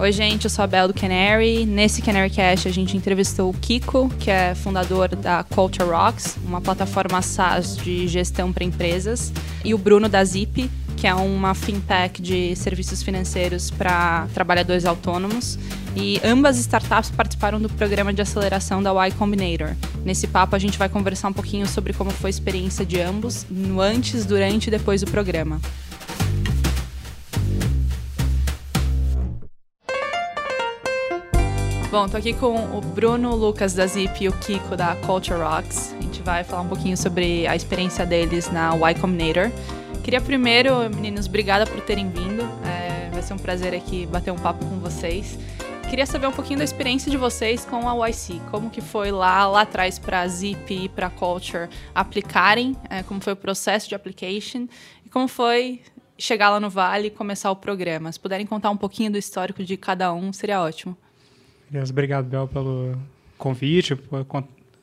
Oi, gente, eu sou a Bel do Canary. Nesse Canary Cast a gente entrevistou o Kiko, que é fundador da Culture Rocks, uma plataforma SaaS de gestão para empresas, e o Bruno da Zip, que é uma fintech de serviços financeiros para trabalhadores autônomos. E ambas startups participaram do programa de aceleração da Y Combinator. Nesse papo, a gente vai conversar um pouquinho sobre como foi a experiência de ambos no antes, durante e depois do programa. Bom, tô aqui com o Bruno, Lucas da Zip e o Kiko da Culture Rocks. A gente vai falar um pouquinho sobre a experiência deles na Y Combinator. Queria primeiro, meninos, obrigada por terem vindo. É, vai ser um prazer aqui bater um papo com vocês. Queria saber um pouquinho da experiência de vocês com a YC. Como que foi lá, lá atrás para a Zip e para a Culture aplicarem, é, como foi o processo de application e como foi chegar lá no Vale e começar o programa. Se puderem contar um pouquinho do histórico de cada um, seria ótimo. Beleza, obrigado, Bel, pelo convite, por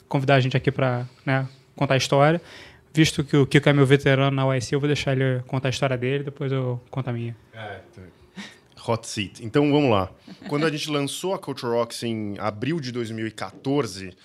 convidar a gente aqui para né, contar a história visto que o Kiko é meu veterano na USC, eu vou deixar ele contar a história dele, depois eu conto a minha. É, tá. Hot seat. Então vamos lá. Quando a gente lançou a Culture Rocks em abril de 2014,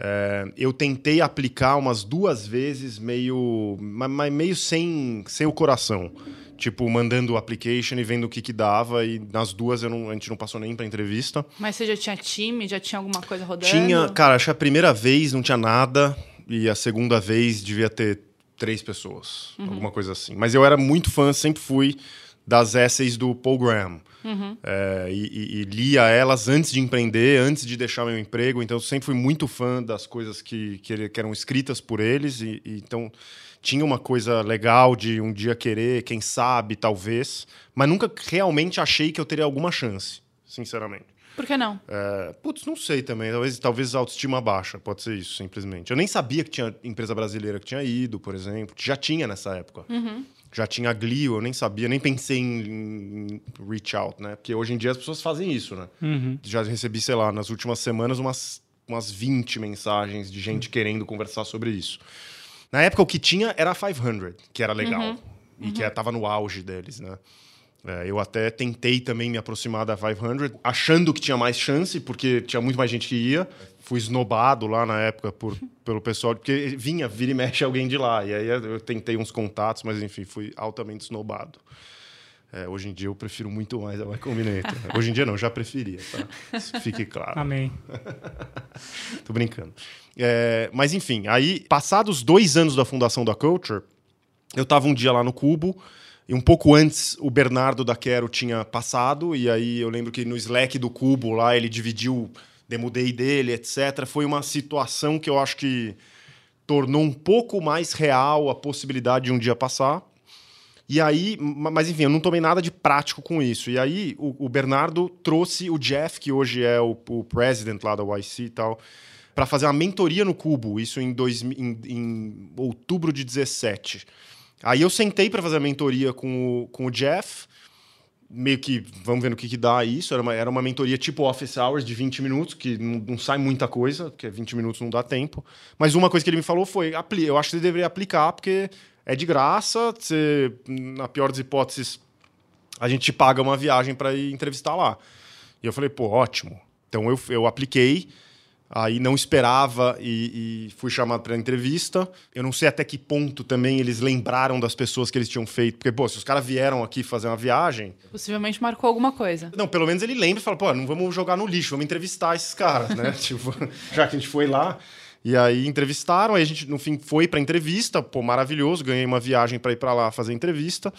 é, eu tentei aplicar umas duas vezes, meio, mas meio sem, sem o coração. Tipo, mandando o application e vendo o que, que dava, e nas duas não, a gente não passou nem pra entrevista. Mas você já tinha time? Já tinha alguma coisa rodando? Tinha, cara, acho que a primeira vez não tinha nada e a segunda vez devia ter três pessoas, uhum. alguma coisa assim. Mas eu era muito fã, sempre fui das essays do Paul Graham. Uhum. É, e, e, lia elas antes de empreender, antes de deixar meu emprego. Então, eu sempre fui muito fã das coisas que, que, que eram escritas por eles. E, e, então, tinha uma coisa legal de um dia querer, quem sabe, talvez. Mas nunca realmente achei que eu teria alguma chance, sinceramente. Por que não? É, putz, não sei também. Talvez, talvez autoestima baixa, pode ser isso, simplesmente. Eu nem sabia que tinha empresa brasileira que tinha ido, por exemplo. Já tinha nessa época. Uhum. Já tinha a Glio, eu nem sabia, nem pensei em, em, reach out, né? Porque hoje em dia as pessoas fazem isso, né? Uhum. Já recebi, sei lá, nas últimas semanas umas, umas 20 mensagens de gente uhum. querendo conversar sobre isso. Na época, o que tinha era a 500, que era legal. Uhum. E que estava no auge deles, né? É, eu até tentei também me aproximar da 500, achando que tinha mais chance, porque tinha muito mais gente que ia. Fui esnobado lá na época por, pelo pessoal, porque vinha, vira e mexe alguém de lá. E aí eu tentei uns contatos, mas enfim, fui altamente esnobado. É, hoje em dia eu prefiro muito mais a Y Combinator. hoje em dia não, já preferia, tá? fique claro. Amém. Tô brincando. É, mas enfim, aí, passados dois anos da fundação da Culture, eu tava um dia lá no Cubo e um pouco antes, o Bernardo da Quero tinha passado, e aí eu lembro que no Slack do Cubo lá ele dividiu demudei dele, etc. Foi uma situação que eu acho que tornou um pouco mais real a possibilidade de um dia passar. E aí, mas enfim, eu não tomei nada de prático com isso. E aí o, o Bernardo trouxe o Jeff, que hoje é o, o president lá da YC e tal, para fazer uma mentoria no Cubo, isso em, dois, em, em outubro de 17. Aí eu sentei para fazer a mentoria com o, com o Jeff, meio que vamos ver no que, que dá isso. Era uma, era uma mentoria tipo office hours de 20 minutos, que não, não sai muita coisa, porque 20 minutos não dá tempo. Mas uma coisa que ele me falou foi: eu acho que você deveria aplicar, porque é de graça, você, na pior das hipóteses, a gente te paga uma viagem para ir entrevistar lá. E eu falei: pô, ótimo. Então eu, eu apliquei. Aí não esperava e, e fui chamado para entrevista. Eu não sei até que ponto também eles lembraram das pessoas que eles tinham feito. Porque, pô, se os caras vieram aqui fazer uma viagem. Possivelmente marcou alguma coisa. Não, pelo menos ele lembra e fala, pô, não vamos jogar no lixo, vamos entrevistar esses caras, né? tipo, já que a gente foi lá. E aí entrevistaram, aí a gente, no fim, foi para entrevista, pô, maravilhoso, ganhei uma viagem para ir para lá fazer entrevista.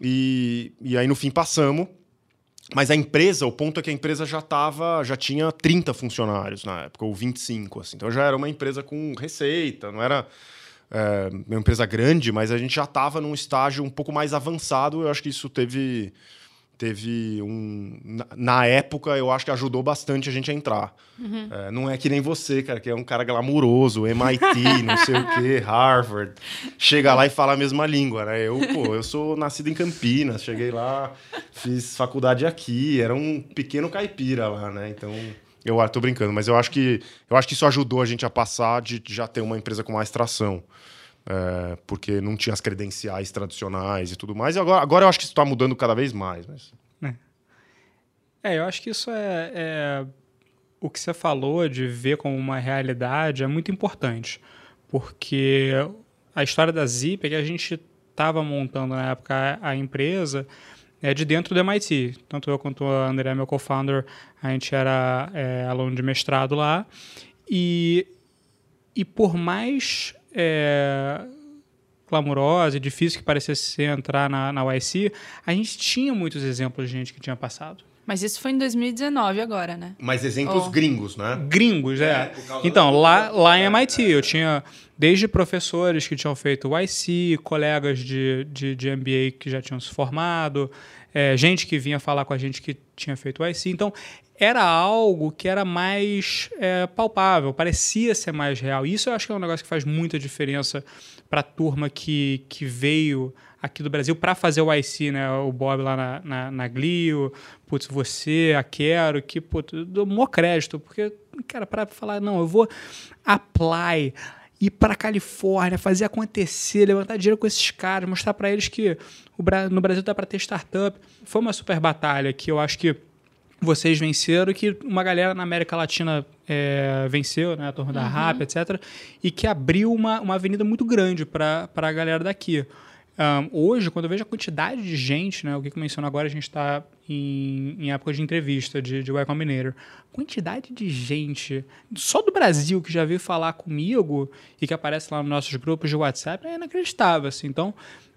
E, e aí, no fim, passamos. Mas a empresa, o ponto é que a empresa já tava, já tinha 30 funcionários na época, ou 25, assim. Então já era uma empresa com receita, não era é, uma empresa grande, mas a gente já estava num estágio um pouco mais avançado. Eu acho que isso teve teve um. Na, época, eu acho que ajudou bastante a gente a entrar. Uhum. É, não é que nem você, cara, que é um cara glamuroso, MIT, não sei o quê, Harvard. Chega lá e fala a mesma língua, né? Eu, pô, eu sou nascido em Campinas, cheguei lá, fiz faculdade aqui, era um pequeno caipira lá, né? Então. Eu tô brincando, mas eu acho que eu acho que isso ajudou a gente a passar de já ter uma empresa com mais tração é, porque não tinha as credenciais tradicionais e tudo mais. E agora, agora eu acho que isso está mudando cada vez mais. Mas... É. É, eu acho que isso é, é, o que você falou de ver como uma realidade é muito importante, porque a história da Zip é que a gente estava montando na época a, empresa é de dentro do MIT. Tanto eu quanto a André, meu co-founder, a gente era é, aluno de mestrado lá. E, e por mais é, clamorosa e difícil que parecesse entrar na, na YC, a gente tinha muitos exemplos de gente que tinha passado. Mas isso foi em 2019 agora, né? Mas exemplos Oh. gringos, né? Gringos, é. É, então, da- lá, lá em É, MIT, eu tinha desde professores que tinham feito YC, colegas de, de, de MBA que já tinham se formado, é, gente que vinha falar com a gente que tinha feito YC. Então, era algo que era mais é, palpável, parecia ser mais real. Isso eu acho que é um negócio que faz muita diferença para a turma que, que veio aqui do Brasil para fazer o IC, né? O Bob lá na, na, na Glio, putz, você, a Quero, que, putz, dou maior crédito, porque, cara, para falar, não, eu vou apply, ir para Califórnia, fazer acontecer, levantar dinheiro com esses caras, mostrar para eles que no Brasil dá para ter startup. Foi uma super batalha que eu acho que vocês venceram que uma galera na América Latina é, venceu, né, a turma da RAP, etc., e que abriu uma, uma avenida muito grande para a galera daqui. Ahn, hoje, quando eu vejo a quantidade de gente, né, o que que eu menciono agora, a gente está em, em época de entrevista de, de Y Combinator, quantidade de gente só do Brasil que já veio falar comigo e que aparece lá nos nossos grupos de WhatsApp é inacreditável. Assim. Então,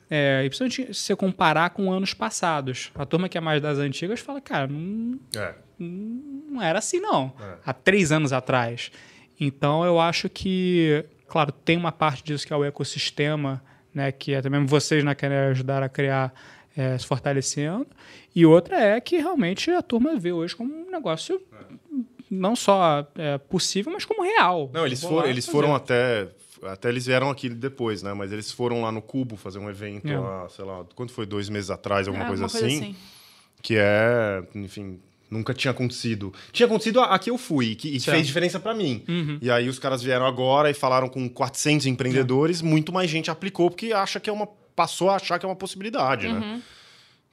é, e principalmente se você comparar com anos passados. A turma que é mais das antigas fala, cara, não, É. não era assim, não. É. Há três anos atrás. Então, eu acho que, claro, tem uma parte disso que é o ecossistema, né, que até mesmo vocês né, querem ajudar a criar, é, se fortalecendo. E outra é que realmente a turma vê hoje como um negócio não só é, possível, mas como real. Não, eles lá eles foram até. Até eles vieram aqui depois, né? Mas eles foram lá no Cubo fazer um evento, É. lá, sei lá, quanto foi? Dois meses atrás, alguma É, coisa, alguma assim, Que é, enfim, nunca tinha acontecido. Tinha acontecido a, a que eu fui, que, e fez diferença pra mim. Uhum. E aí os caras vieram agora e falaram com 400 empreendedores, muito mais gente aplicou porque acha que é uma passou a achar que é uma possibilidade, né?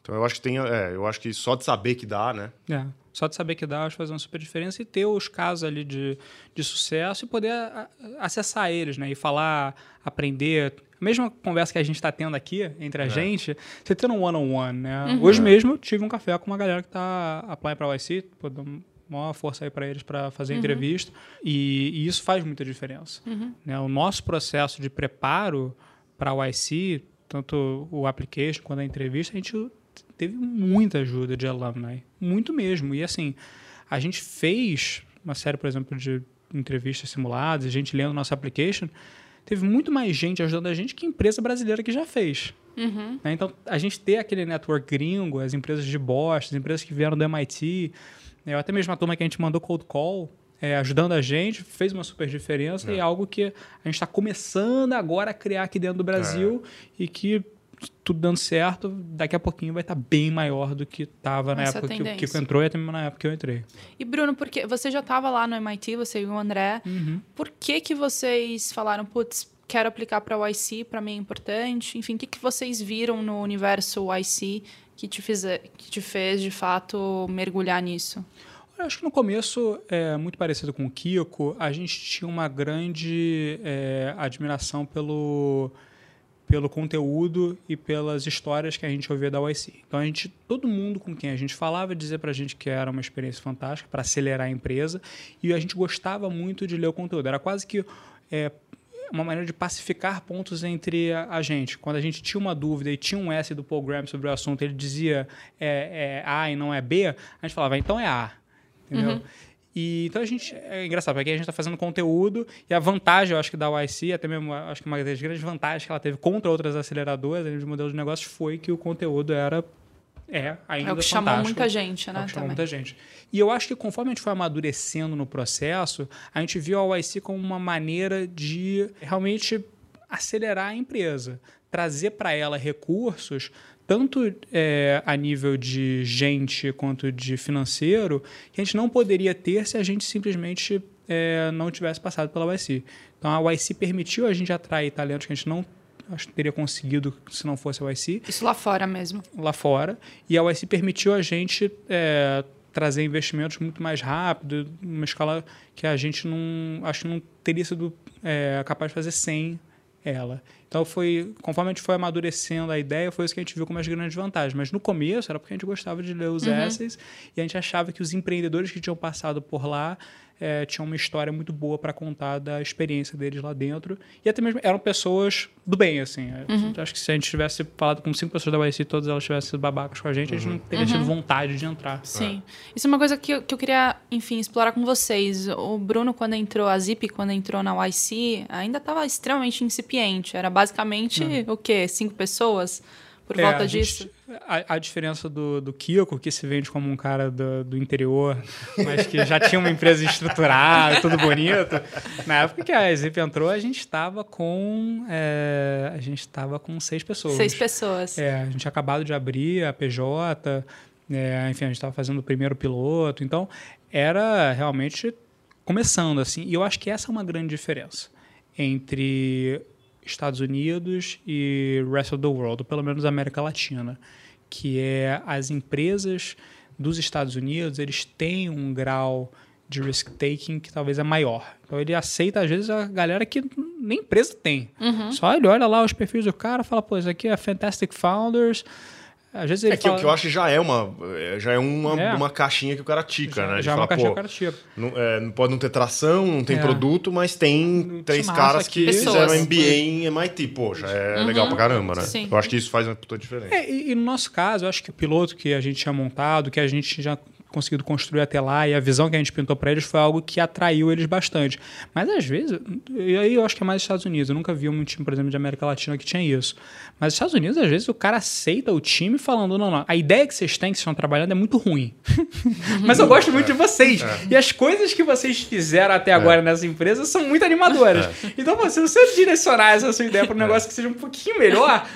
Então eu acho que tem, é, eu acho que só de saber que dá, né? É, só de saber que dá, acho que faz uma super diferença e ter os casos ali de, de sucesso e poder a- acessar eles, né? E falar, aprender. A mesma conversa que a gente está tendo aqui entre a gente, você tendo um one-on-one, né? Hoje mesmo eu tive um café com uma galera que está applying para o YC, pô, dou maior força aí para eles para fazer entrevista e, e isso faz muita diferença. Né? O nosso processo de preparo para o YC, tanto o application quanto a entrevista, a gente teve muita ajuda de alumni, muito mesmo. E assim, a gente fez uma série, por exemplo, de entrevistas simuladas, a gente lendo nosso application, teve muito mais gente ajudando a gente que empresa brasileira que já fez. Uhum. né? Então, a gente ter aquele network gringo, as empresas de Boston, as empresas que vieram do MIT, né? até mesmo a turma que a gente mandou cold call, é, ajudando a gente, fez uma super diferença e é algo que a gente está começando agora a criar aqui dentro do Brasil e que tudo dando certo, daqui a pouquinho vai estar bem maior do que estava na época que, o. Kiko entrou e até mesmo na época que eu entrei. E Bruno, porque você já estava lá no MIT, você e o André. Uhum. Por que que vocês falaram, putz, quero aplicar para o IC, para mim é importante? Enfim, o que que vocês viram no universo IC que te, fize, que te fez, de fato, mergulhar nisso? Eu acho que no começo, é, muito parecido com o Kiko, a gente tinha uma grande é, admiração pelo, pelo conteúdo e pelas histórias que a gente ouvia da YC. Então, a gente, todo mundo com quem a gente falava dizia para a gente que era uma experiência fantástica para acelerar a empresa e a gente gostava muito de ler o conteúdo. Era quase que é, uma maneira de pacificar pontos entre a, a gente. Quando a gente tinha uma dúvida e tinha um S do Paul Graham sobre o assunto, ele dizia é, é A e não é B, a gente falava, então é A. Entendeu? E, então a gente. É engraçado, porque a gente está fazendo conteúdo e a vantagem, eu acho que da YC, até mesmo acho que uma das grandes vantagens que ela teve contra outras aceleradoras de modelos de negócios foi que o conteúdo era. É, ainda É o que chamou muita gente, É o né? que chamou também. muita gente. E eu acho que conforme a gente foi amadurecendo no processo, a gente viu a YC como uma maneira de realmente acelerar a empresa, trazer para ela recursos, tanto é, a nível de gente quanto de financeiro, que a gente não poderia ter se a gente simplesmente é, não tivesse passado pela YC. Então a YC permitiu a gente atrair talentos que a gente não acho que teria conseguido se não fosse a YC Isso lá fora mesmo. lá fora. E a USC permitiu a gente é, trazer investimentos muito mais rápido, uma escala que a gente não acho que não teria sido é, capaz de fazer sem ela. Então foi, conforme a gente foi amadurecendo a ideia, foi isso que a gente viu como as grandes vantagens. Mas no começo era porque a gente gostava de ler os uhum. essays e a gente achava que os empreendedores que tinham passado por lá é, tinham uma história muito boa para contar da experiência deles lá dentro. E até mesmo eram pessoas do bem, assim. Uhum. Acho que se a gente tivesse falado com cinco pessoas da YC todas elas tivessem sido babacas com a gente, uhum. a gente não uhum. teria tido uhum. vontade de entrar. Sim. É. Isso é uma coisa que eu, que eu queria, enfim, explorar com vocês. O Bruno, quando entrou, a Zip, quando entrou na YC, ainda estava extremamente incipiente. Era basicamente, uhum. o quê? Cinco pessoas? Por é, volta disso? Gente, a, a, diferença do, do Kiko, que se vende como um cara do, do interior, mas que já tinha uma empresa estruturada, tudo bonito. Na época que a Zip entrou, a gente estava com. É, a gente estava com seis pessoas. Seis pessoas. É, a gente tinha acabado de abrir a PJ, é, enfim, a gente estava fazendo o primeiro piloto. Então, era realmente começando, assim. E eu acho que essa é uma grande diferença entre Estados Unidos e rest of the world, ou pelo menos América Latina, que é as empresas dos Estados Unidos, eles têm um grau de risk taking que talvez é maior. Então ele aceita às vezes a galera que nem empresa tem. Uhum. Só ele olha lá os perfis do cara, fala, pô, isso aqui é Fantastic Founders, às vezes ele é que fala... o que eu acho já é uma, já é uma, é. uma caixinha que o cara tica, já, né? Já é uma caixinha que o cara tica. Não, é, não pode não ter tração, não tem é. produto, mas tem três caras que fizeram MBA em MIT. Pô, já é uhum. legal pra caramba, né? Sim. Eu acho que isso faz uma puta diferença. É, e, e, no nosso caso, eu acho que o piloto que a gente tinha montado, que a gente já conseguido construir até lá e a visão que a gente pintou para eles foi algo que atraiu eles bastante. Mas às vezes, e aí eu acho que é mais Estados Unidos. Eu nunca vi um time, por exemplo, de América Latina que tinha isso. Mas nos Estados Unidos, às vezes, o cara aceita o time falando: não, não, a ideia que vocês têm, que vocês estão trabalhando, é muito ruim. Mas eu gosto muito é, de vocês. É. E as coisas que vocês fizeram até agora é. nessa empresa são muito animadoras. É. Então, se você direcionar essa sua ideia para um é. negócio que seja um pouquinho melhor,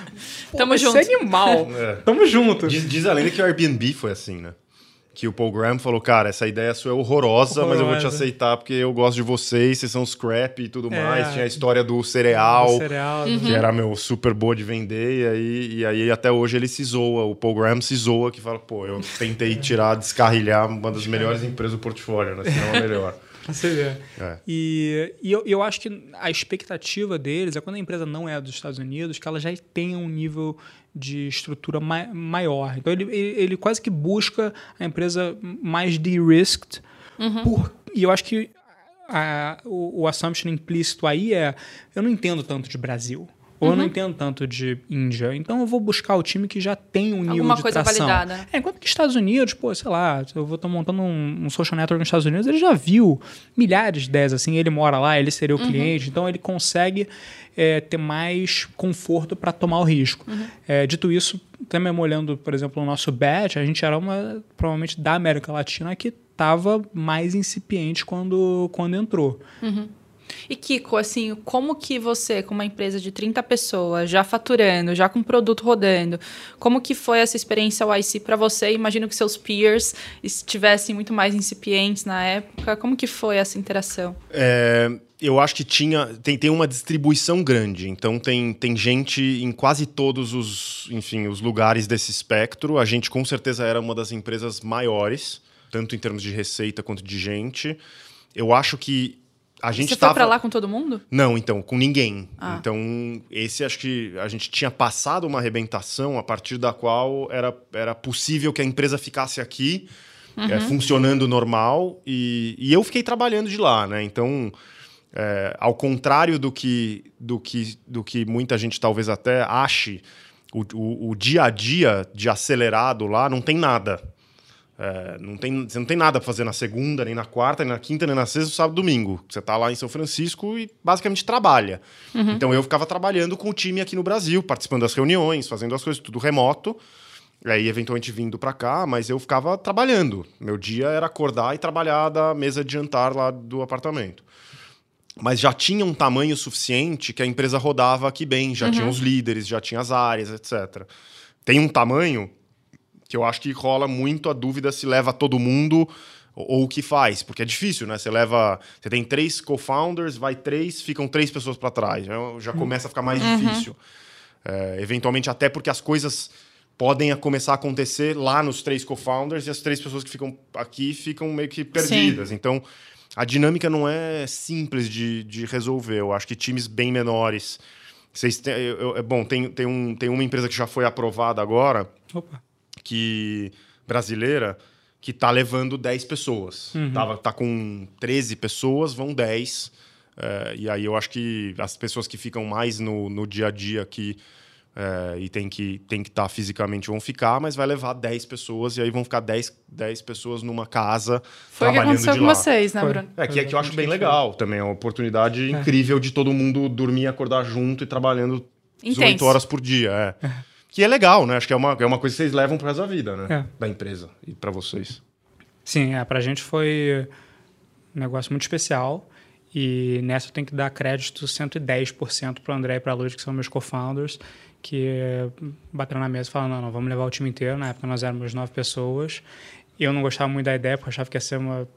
Tamo junto. é animal. Tamo junto. Diz, diz a lenda que o Airbnb foi assim, né? Que o Paul Graham falou, cara, essa ideia sua é horrorosa, horrorosa, mas eu vou te aceitar porque eu gosto de vocês, vocês são scrap e tudo é, mais. Tinha a história do cereal, cereal uhum. que era meu super boa de vender, e aí, e aí até hoje ele se zoa, o Paul Graham se zoa, que fala, pô, eu tentei tirar, descarrilhar uma das melhores empresas do portfólio, né? Senão é melhor. Você vê. É. E, e eu, eu acho que a expectativa deles é quando a empresa não é dos Estados Unidos, que ela já tenha um nível de estrutura ma maior. Então ele, ele, quase que busca a empresa mais de-risked. Uhum. e eu acho que a, o, o assumption implícito aí é: eu não entendo tanto de Brasil. Ou uhum. eu não uhum. entendo tanto de Índia. Então eu vou buscar o time que já tem um nível Alguma de coisa tração. validada. É, enquanto que Estados Unidos, pô, sei lá, eu vou estar montando um, um, social network nos Estados Unidos, ele já viu milhares de ideias assim, ele mora lá, ele seria o uhum. cliente, então ele consegue é, ter mais conforto para tomar o risco. Uhum. É, dito isso, também olhando, por exemplo, o nosso batch, a gente era uma, provavelmente, da América Latina que estava mais incipiente quando, quando entrou. Uhum. E Kiko, assim, como que você, com uma empresa de 30 pessoas, já faturando, já com produto rodando, como que foi essa experiência YC para você? Imagino que seus peers estivessem muito mais incipientes na época. Como que foi essa interação? É, eu acho que tinha tem, tem uma distribuição grande, então tem, tem gente em quase todos os, enfim, os lugares desse espectro. A gente com certeza era uma das empresas maiores, tanto em termos de receita quanto de gente. Eu acho que a gente Você tava... foi pra lá com todo mundo? Não, então, com ninguém. Ah. Então, esse acho que a gente tinha passado uma arrebentação a partir da qual era, era possível que a empresa ficasse aqui, uhum. é, funcionando normal, e, e eu fiquei trabalhando de lá, né? Então, é, ao contrário do que, do, que, do que muita gente talvez até ache, o, o, o dia a dia de acelerado lá não tem nada. É, não tem, você não tem nada para fazer na segunda, nem na quarta, nem na quinta, nem na sexta, sábado domingo. Você está lá em São Francisco e basicamente trabalha. Uhum. Então eu ficava trabalhando com o time aqui no Brasil, participando das reuniões, fazendo as coisas tudo remoto. Aí, eventualmente, vindo para cá, mas eu ficava trabalhando. Meu dia era acordar e trabalhar da mesa de jantar lá do apartamento. Mas já tinha um tamanho suficiente que a empresa rodava aqui bem, já uhum. tinha os líderes, já tinha as áreas, etc. Tem um tamanho que eu acho que rola muito a dúvida se leva todo mundo ou o que faz, porque é difícil, né? Você leva, você tem três co-founders, vai três, ficam três pessoas para trás, já, já, começa a ficar mais uhum. difícil. É, eventualmente até porque as coisas podem começar a acontecer lá nos três co-founders e as três pessoas que ficam aqui ficam meio que perdidas. Sim. Então, a dinâmica não é simples de, de resolver. Eu acho que times bem menores. Vocês têm, eu, eu, bom, tem, tem, um, tem uma empresa que já foi aprovada agora, Opa. Que brasileira, que está levando 10 pessoas. Uhum. Tava, tá com 13 pessoas, vão 10. É, e aí eu acho que as pessoas que ficam mais no, no dia a dia aqui é, e tem que tem que estar tá fisicamente vão ficar, mas vai levar 10 pessoas e aí vão ficar 10, 10 pessoas numa casa Foi trabalhando o que aconteceu de com vocês, né, Bruno? É, que, é que eu acho bem legal também. É uma oportunidade é. incrível de todo mundo dormir, acordar junto e trabalhando Intenso. 18 horas por dia. É. Que é legal, né? Acho que é uma, é uma coisa que vocês levam para da vida, né? É. Da empresa e para vocês. Sim, é, pra gente foi um negócio muito especial. E nessa eu tenho que dar crédito 110% para o André e para a Luz, que são meus co-founders, que bateram na mesa e falaram: não, não, vamos levar o time inteiro. Na época nós éramos nove pessoas. Eu não gostava muito da ideia, porque achava que ia ser uma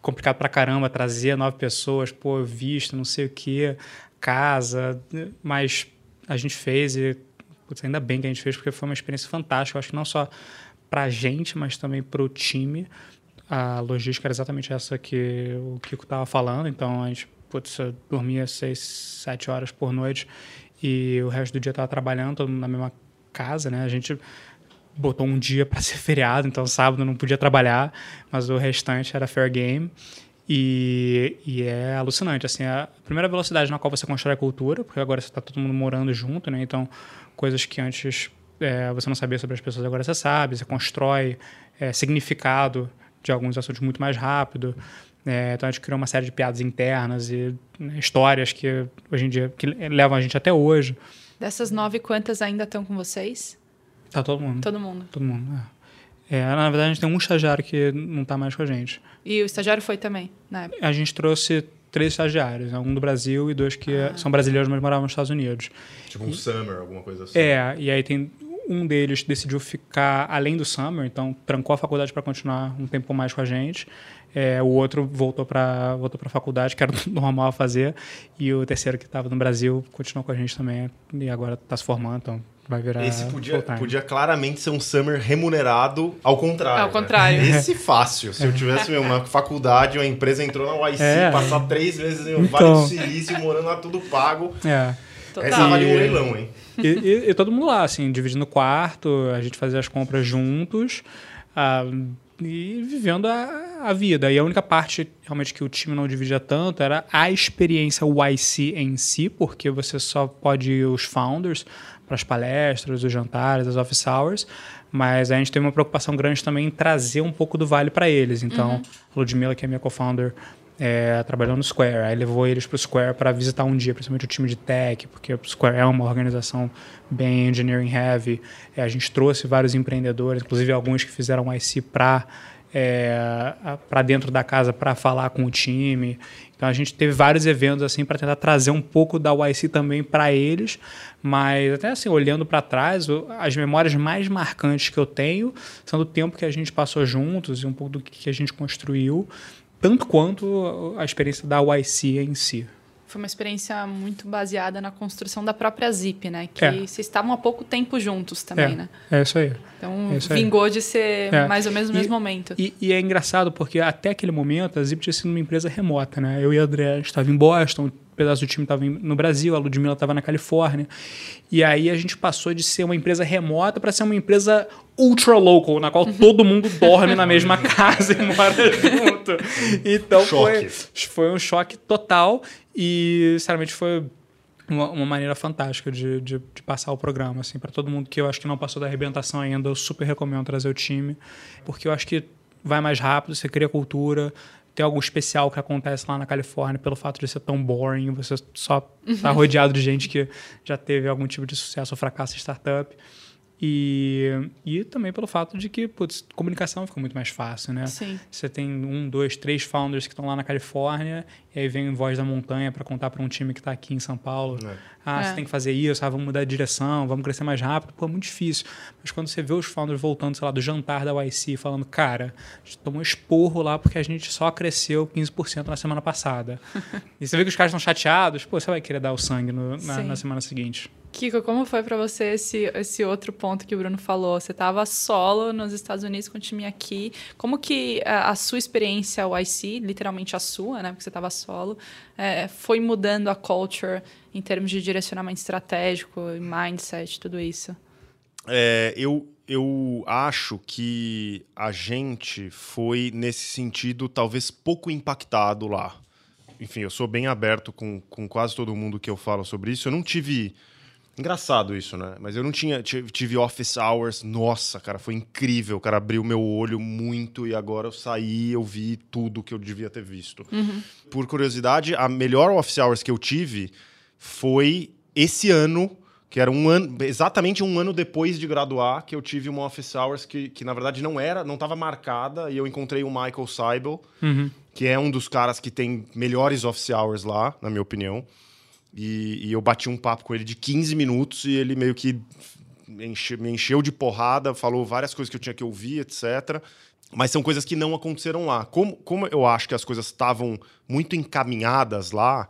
complicado pra caramba trazer nove pessoas, pô, visto, não sei o que, casa, mas a gente fez e putz, ainda bem que a gente fez, porque foi uma experiência fantástica. Eu acho que não só para a gente, mas também para o time. A logística era exatamente essa que o Kiko estava falando. Então, a gente putz, dormia seis, sete horas por noite e o resto do dia estava trabalhando, na mesma casa, né? A gente botou um dia para ser feriado, então sábado não podia trabalhar, mas o restante era fair game. E, e, é alucinante, assim, a primeira velocidade na qual você constrói a cultura, porque agora você está todo mundo morando junto, né? Então, coisas que antes é, você não sabia sobre as pessoas, agora você sabe, você constrói é, significado de alguns assuntos muito mais rápido. É, então a gente criou uma série de piadas internas e né, histórias que hoje em dia que levam a gente até hoje. Dessas nove, quantas ainda estão com vocês? Tá todo mundo. Todo mundo. Todo mundo. É. é na verdade, a gente tem um estagiário que não está mais com a gente. E o estagiário foi também, né? A gente trouxe três estagiários, né? um do Brasil e dois que ah. são brasileiros, mas moravam nos Estados Unidos. Tipo um e, summer, alguma coisa assim. É, e aí tem um deles decidiu ficar além do summer, então trancou a faculdade para continuar um tempo mais com a gente. É, o outro voltou para voltou para a faculdade, que era normal a fazer, e o terceiro que estava no Brasil continuou com a gente também e agora está se formando, então vai virar. Esse podia, podia claramente ser um summer remunerado ao contrário. Ao contrário. Né? Esse fácil. Se eu tivesse uma faculdade, uma empresa entrou na YC, é. passar três meses em um então. Vale do Silício, morando lá tudo pago. É. Total. Essa vale um leilão, hein? E, e, e, todo mundo lá, assim, dividindo o quarto, a gente fazia as compras juntos. Ah, e vivendo a, a, vida. E a única parte realmente que o time não dividia tanto era a experiência YC em si, porque você só pode ir os founders para as palestras, os jantares, as office hours, mas a gente tem uma preocupação grande também em trazer um pouco do vale para eles. Então, uhum. a Ludmilla, que é minha co-founder, é, trabalhando no Square. Aí levou eles para o Square para visitar um dia, principalmente o time de tech, porque o Square é uma organização bem engineering heavy. É, a gente trouxe vários empreendedores, inclusive alguns que fizeram IC para é, para dentro da casa para falar com o time. Então a gente teve vários eventos assim para tentar trazer um pouco da YC também para eles, mas até assim olhando para trás, as memórias mais marcantes que eu tenho são do tempo que a gente passou juntos e um pouco do que a gente construiu tanto quanto a experiência da YC em si. Foi uma experiência muito baseada na construção da própria Zip, né? Que é. vocês estavam há pouco tempo juntos também, é. né? É isso aí. Então, é isso vingou aí. de ser é. mais ou menos no mesmo momento. E, e, é engraçado porque até aquele momento a Zip tinha sido uma empresa remota, né? Eu e a André estava em Boston, pedaço do time estava no Brasil, a Ludmilla estava na Califórnia. E aí a gente passou de ser uma empresa remota para ser uma empresa ultra local, na qual todo mundo dorme na mesma casa e mora junto. Então foi, foi um choque total e, sinceramente, foi uma, uma maneira fantástica de, de, de, passar o programa. Assim, para todo mundo que eu acho que não passou da arrebentação ainda, eu super recomendo trazer o time, porque eu acho que vai mais rápido, você cria cultura, tem algo especial que acontece lá na Califórnia pelo fato de ser tão boring, você só está rodeado de gente que já teve algum tipo de sucesso ou fracasso em startup. E, e também pelo fato de que, putz, comunicação fica muito mais fácil, né? Sim. Você tem um, dois, três founders que estão lá na Califórnia e aí vem voz da montanha para contar para um time que está aqui em São Paulo. É. Ah, É. você tem que fazer isso, ah, vamos mudar de direção, vamos crescer mais rápido. Pô, é muito difícil. Mas quando você vê os founders voltando, sei lá, do jantar da YC, falando, cara, a gente tomou um esporro lá porque a gente só cresceu 15% na semana passada. e você vê que os caras estão chateados, pô, você vai querer dar o sangue no- na, na semana seguinte. Kiko, como foi pra você esse, esse outro ponto que o Bruno falou? Você tava solo nos Estados Unidos com o time aqui. Como que a, a sua experiência YC, literalmente a sua, né? Porque você tava solo, é, foi mudando a culture em termos de direcionamento estratégico, mindset, tudo isso? É, eu, eu acho que a gente foi, nesse sentido, talvez pouco impactado lá. Enfim, eu sou bem aberto com, com quase todo mundo que eu falo sobre isso. Eu não tive. Engraçado isso, né? Mas eu não tinha. Tive, office hours. Nossa, cara, foi incrível. O cara abriu meu olho muito e agora eu saí eu vi tudo que eu devia ter visto. Por curiosidade, a melhor office hours que eu tive foi esse ano, que era um ano, exatamente um ano depois de graduar, que eu tive uma office hours que, que na verdade não era, não estava marcada, e eu encontrei o Michael Seibel, que é um dos caras que tem melhores office hours lá, na minha opinião. E, e eu bati um papo com ele de 15 minutos e ele meio que me enche- me encheu de porrada, falou várias coisas que eu tinha que ouvir, etc. Mas são coisas que não aconteceram lá. Como, como eu acho que as coisas estavam muito encaminhadas lá,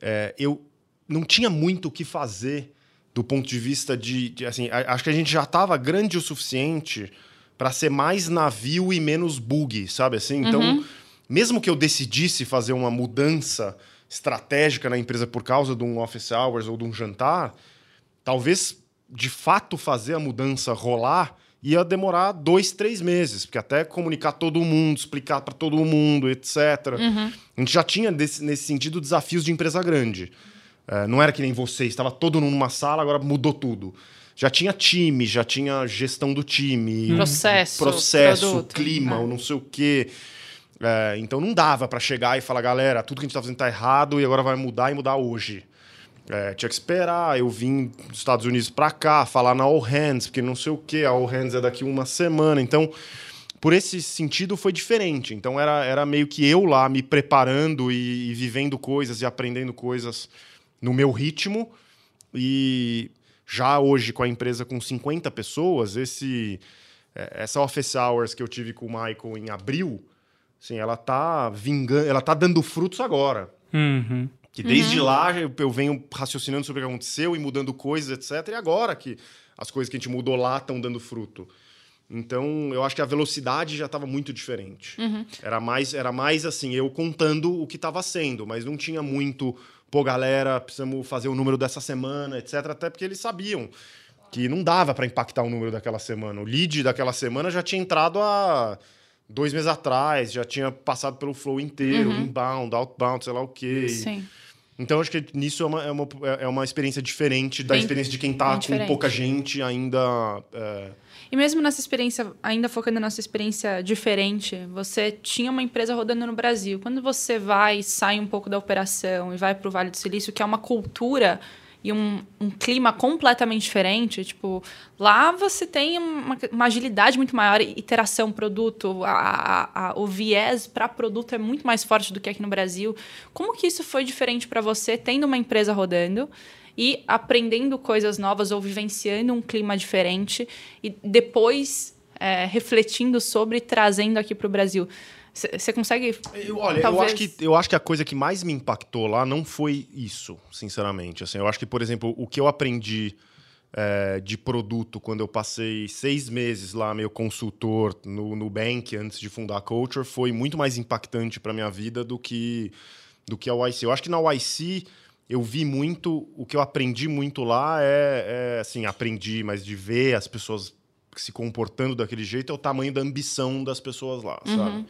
é, eu não tinha muito o que fazer do ponto de vista de, de, assim, a- acho que a gente já estava grande o suficiente para ser mais navio e menos bug, sabe assim? Então, mesmo que eu decidisse fazer uma mudança estratégica na empresa por causa de um office hours ou de um jantar, talvez de fato fazer a mudança rolar ia demorar dois, três meses, porque até comunicar todo mundo, explicar para todo mundo, etc. A gente já tinha desse- nesse sentido desafios de empresa grande. É, não era que nem vocês, estava todo mundo numa sala, agora mudou tudo. Já tinha time, já tinha gestão do time, Processo, processo, produto. clima, É. ou não sei o quê. É, então não dava para chegar e falar, galera, tudo que a gente tá fazendo tá errado e agora vai mudar e mudar hoje. É, tinha que esperar, eu vim dos Estados Unidos para cá, falar na All Hands, porque não sei o quê, a All Hands é daqui uma semana. Então, por esse sentido, foi diferente. Então, era, era meio que eu lá me preparando e, e vivendo coisas e aprendendo coisas no meu ritmo. E já hoje, com a empresa com 50 pessoas, esse, é, essa office hours que eu tive com o Michael em abril, assim, ela tá vingando, ela tá dando frutos agora. Uhum. Que desde lá eu, eu venho raciocinando sobre o que aconteceu e mudando coisas, etc. E agora que as coisas que a gente mudou lá estão dando fruto. Então, eu acho que a velocidade já estava muito diferente. Era mais era mais assim, eu contando o que estava sendo, mas não tinha muito, pô, galera, precisamos fazer o número dessa semana, etc. Até porque eles sabiam que não dava para impactar o número daquela semana. O lead daquela semana já tinha entrado há dois meses atrás, já tinha passado pelo flow inteiro, inbound, outbound, sei lá o quê. Sim. então, acho que nisso é uma, é uma, é uma experiência diferente da Bem- experiência de quem tá bem com pouca gente ainda. é, E mesmo nessa experiência, ainda focando nessa experiência diferente, você tinha uma empresa rodando no Brasil. Quando você vai, sai um pouco da operação e vai para o Vale do Silício, que é uma cultura e um, um clima completamente diferente, tipo, lá você tem uma, uma agilidade muito maior, iteração, produto, a, a- o viés para produto é muito mais forte do que aqui no Brasil. Como que isso foi diferente para você, tendo uma empresa rodando? e aprendendo coisas novas ou vivenciando um clima diferente e depois é, refletindo sobre e trazendo aqui para o Brasil. Você consegue. Eu, olha, eu Talvez- acho, que, eu acho que a coisa que mais me impactou lá não foi isso, sinceramente. Assim, eu acho que, por exemplo, o que eu aprendi é, de produto quando eu passei seis meses lá, meio consultor no Nubank, antes de fundar a Culture, foi muito mais impactante para minha vida do que, do que a YC. Eu acho que na YC eu vi muito, o que eu aprendi muito lá é, é assim, aprendi, mas de ver as pessoas se comportando daquele jeito é o tamanho da ambição das pessoas lá, sabe?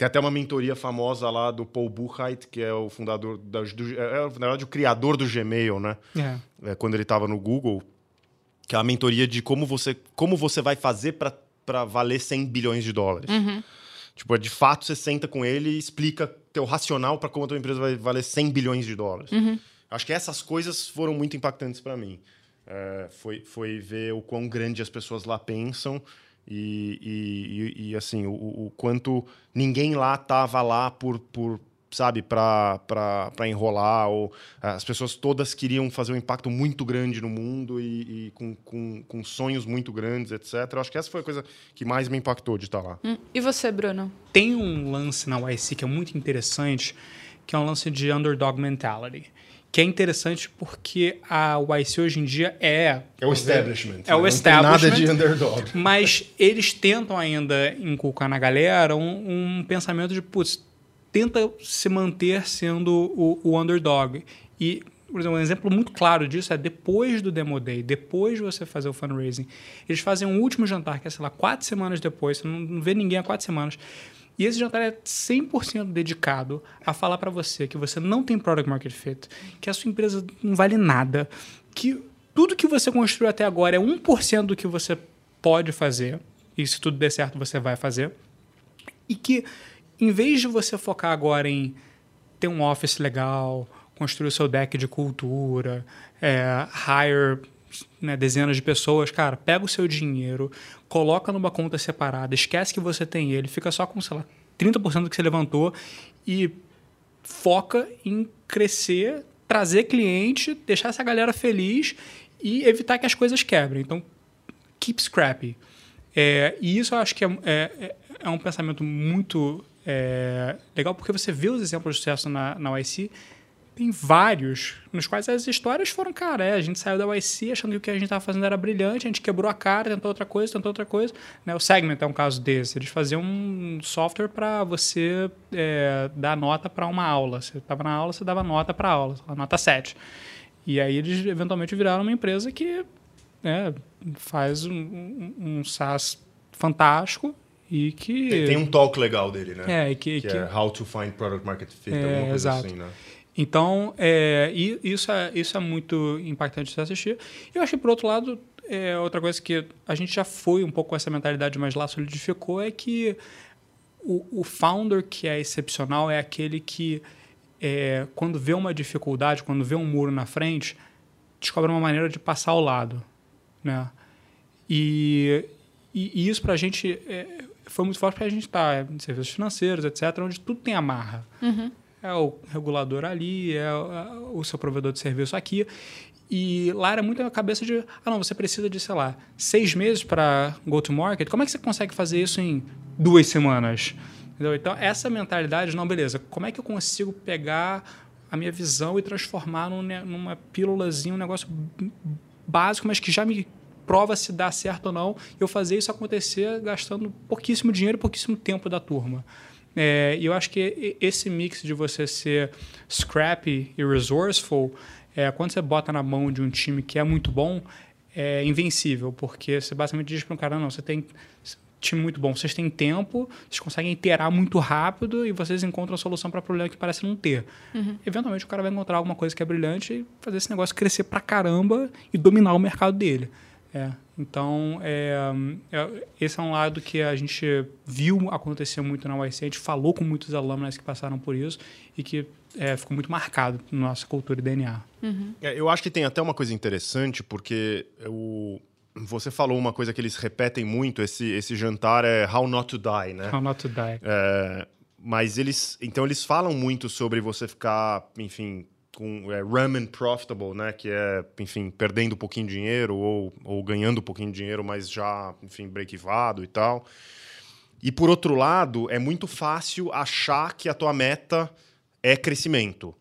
Tem até uma mentoria famosa lá do Paul Buchheit, que é o fundador, da, do, é, na verdade, o criador do Gmail, né? É. É, quando ele estava no Google, que é a mentoria de como você, como você vai fazer para valer 100 bilhões de dólares. Tipo, de fato, você senta com ele e explica teu racional para como a tua empresa vai valer 100 bilhões de dólares. Acho que essas coisas foram muito impactantes para mim. É, foi, foi ver o quão grande as pessoas lá pensam e, e, e- e, assim, o, o quanto ninguém lá tava lá por, por sabe, para enrolar. Ou, as pessoas todas queriam fazer um impacto muito grande no mundo e, e com, com, com, sonhos muito grandes, etc. Eu acho que essa foi a coisa que mais me impactou de estar lá. Hum. E você, Bruno? Tem um lance na YC que é muito interessante, que é um lance de underdog mentality que é interessante porque a YC hoje em dia é... É o establishment. É o né? establishment. nada de underdog. Mas eles tentam ainda inculcar na galera um, um pensamento de, putz, tenta se manter sendo o, o, underdog. E, por exemplo, um exemplo muito claro disso é depois do Demo Day, depois de você fazer o fundraising, eles fazem um último jantar, que é, sei lá, quatro semanas depois, você não, não vê ninguém há quatro semanas. E esse jantar é 100% dedicado a falar para você que você não tem product market fit, que a sua empresa não vale nada, que tudo que você construiu até agora é 1% do que você pode fazer, e se tudo der certo você vai fazer, e que em vez de você focar agora em ter um office legal, construir o seu deck de cultura, é, hire né, dezenas de pessoas, cara, pega o seu dinheiro, coloca numa conta separada, esquece que você tem ele, fica só com, sei lá, 30% do que você levantou e foca em crescer, trazer cliente, deixar essa galera feliz e evitar que as coisas quebrem. Então, keep scrappy. É, e isso eu acho que é, é, é um pensamento muito é, legal, porque você vê os exemplos de sucesso na, na YC tem vários, nos quais as histórias foram, cara, é, a gente saiu da YC achando que o que a gente estava fazendo era brilhante, a gente quebrou a cara, tentou outra coisa, tentou outra coisa. Né? O Segment é um caso desse. Eles faziam um software para você é, dar nota para uma aula. Você estava na aula, você dava nota para a aula, nota 7. E aí eles eventualmente viraram uma empresa que né, faz um, um, um SaaS fantástico e que... Tem, tem, um talk legal dele, né? É, que, que, que é How to Find Product Market Fit, é, alguma coisa exato. assim, né? Então, é, isso, é, isso é muito impactante de assistir. Eu acho que, por outro lado, é, outra coisa que a gente já foi um pouco com essa mentalidade, mas lá solidificou, é que o, o founder que é excepcional é aquele que, é, quando vê uma dificuldade, quando vê um muro na frente, descobre uma maneira de passar ao lado. Né? E, e, e isso, para a gente, é, foi muito forte para a gente estar tá, em serviços financeiros, etc., onde tudo tem amarra. Uhum é o regulador ali, é o seu provedor de serviço aqui. E lá era muito a cabeça de, ah, não, você precisa de, sei lá, seis meses para go-to-market. Como é que você consegue fazer isso em duas semanas? Entendeu? Então, essa mentalidade, não, beleza, como é que eu consigo pegar a minha visão e transformar num, numa pílulazinha, um negócio básico, mas que já me prova se dá certo ou não, eu fazer isso acontecer gastando pouquíssimo dinheiro e pouquíssimo tempo da turma. É, e eu acho que esse mix de você ser scrappy e resourceful, é, quando você bota na mão de um time que é muito bom, é invencível, porque você basicamente diz para um cara, não, você tem time muito bom, vocês têm tempo, vocês conseguem iterar muito rápido e vocês encontram a solução para problema que parece não ter. Uhum. Eventualmente o cara vai encontrar alguma coisa que é brilhante e fazer esse negócio crescer para caramba e dominar o mercado dele. É, então, é, é, esse é um lado que a gente viu acontecer muito na UIC, a gente falou com muitos alunos que passaram por isso e que é, ficou muito marcado na nossa cultura e DNA. Uhum. É, eu acho que tem até uma coisa interessante, porque o, você falou uma coisa que eles repetem muito, esse, esse jantar é How Not to Die, né? How Not to Die. É, mas eles, então eles falam muito sobre você ficar, enfim, com é, ramen profitable, né? Que é, enfim, perdendo um pouquinho de dinheiro ou, ou ganhando um pouquinho de dinheiro, mas já, enfim, breakivado e tal. E por outro lado, é muito fácil achar que a tua meta é crescimento.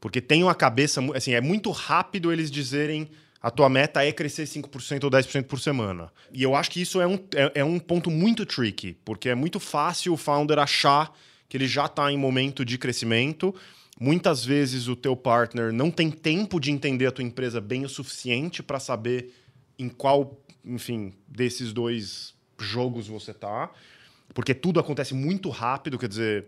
Porque tem uma cabeça, assim, é muito rápido eles dizerem a tua meta é crescer 5% ou 10% por semana. E eu acho que isso é um, é, é um ponto muito tricky, porque é muito fácil o founder achar que ele já está em momento de crescimento Muitas vezes o teu partner não tem tempo de entender a tua empresa bem o suficiente para saber em qual, enfim, desses dois jogos você tá, porque tudo acontece muito rápido, quer dizer,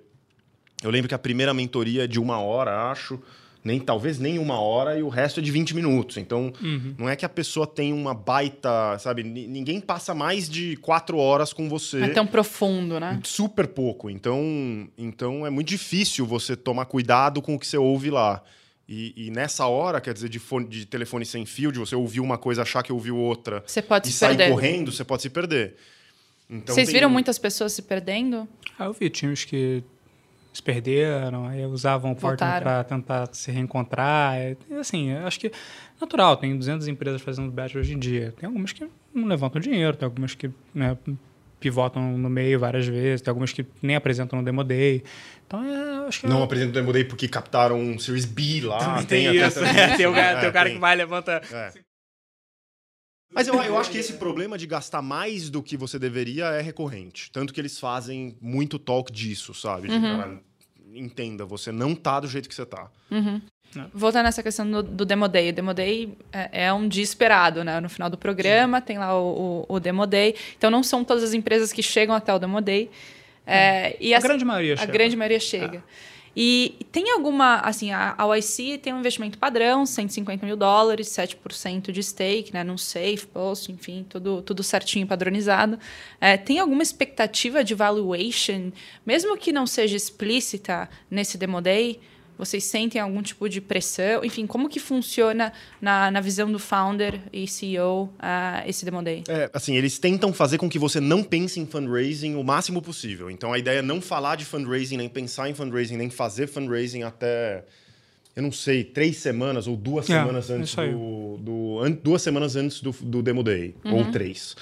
eu lembro que a primeira mentoria é de uma hora, acho, nem talvez nem uma hora e o resto é de 20 minutos. Então, uhum. não é que a pessoa tem uma baita, sabe? Ninguém passa mais de quatro horas com você. É tão profundo, né? Super pouco. Então, então é muito difícil você tomar cuidado com o que você ouve lá. E, e nessa hora, quer dizer, de, fone, de telefone sem fio, de você ouvir uma coisa, achar que ouviu outra. Você pode e se sair perder. correndo, você pode se perder. Então, Vocês tem... viram muitas pessoas se perdendo? Ah, eu vi times que se perderam, aí usavam o partner para tentar se reencontrar. É, assim, acho que é natural, tem 200 empresas fazendo batch hoje em dia. Tem algumas que não levantam dinheiro, tem algumas que né, pivotam no meio várias vezes, tem algumas que nem apresentam no Demo Day. Então, é, acho que Não é... apresentam no Demo Day porque captaram um Series B lá. Também tem, tem isso. Até... tem o cara, é, tem o cara tem. que vai levanta... É. Mas eu, eu acho que esse problema de gastar mais do que você deveria é recorrente. Tanto que eles fazem muito talk disso, sabe? De, uhum. cara, entenda, você não tá do jeito que você tá. Uhum. Voltando nessa questão do, do Demo Day. O Demo Day é, é, um dia esperado, né? No final do programa Sim. tem lá o, o, o, Demo Day. Então não são todas as empresas que chegam até o Demo Day. É, e a, a grande maioria a chega. A grande maioria chega. E tem alguma, assim, a, a YC tem um investimento padrão, 150 mil dólares, 7% de stake, né, num safe, post, enfim, tudo, tudo certinho, padronizado. É, tem alguma expectativa de valuation, mesmo que não seja explícita nesse Demo Day, vocês sentem algum tipo de pressão? Enfim, como que funciona na, na visão do founder e CEO uh, esse Demo Day? É, assim, eles tentam fazer com que você não pense em fundraising o máximo possível. Então, a ideia é não falar de fundraising, nem pensar em fundraising, nem fazer fundraising até eu não sei, três semanas ou duas é, semanas antes do, do an, duas semanas antes do, do Demo Day, uhum. ou três.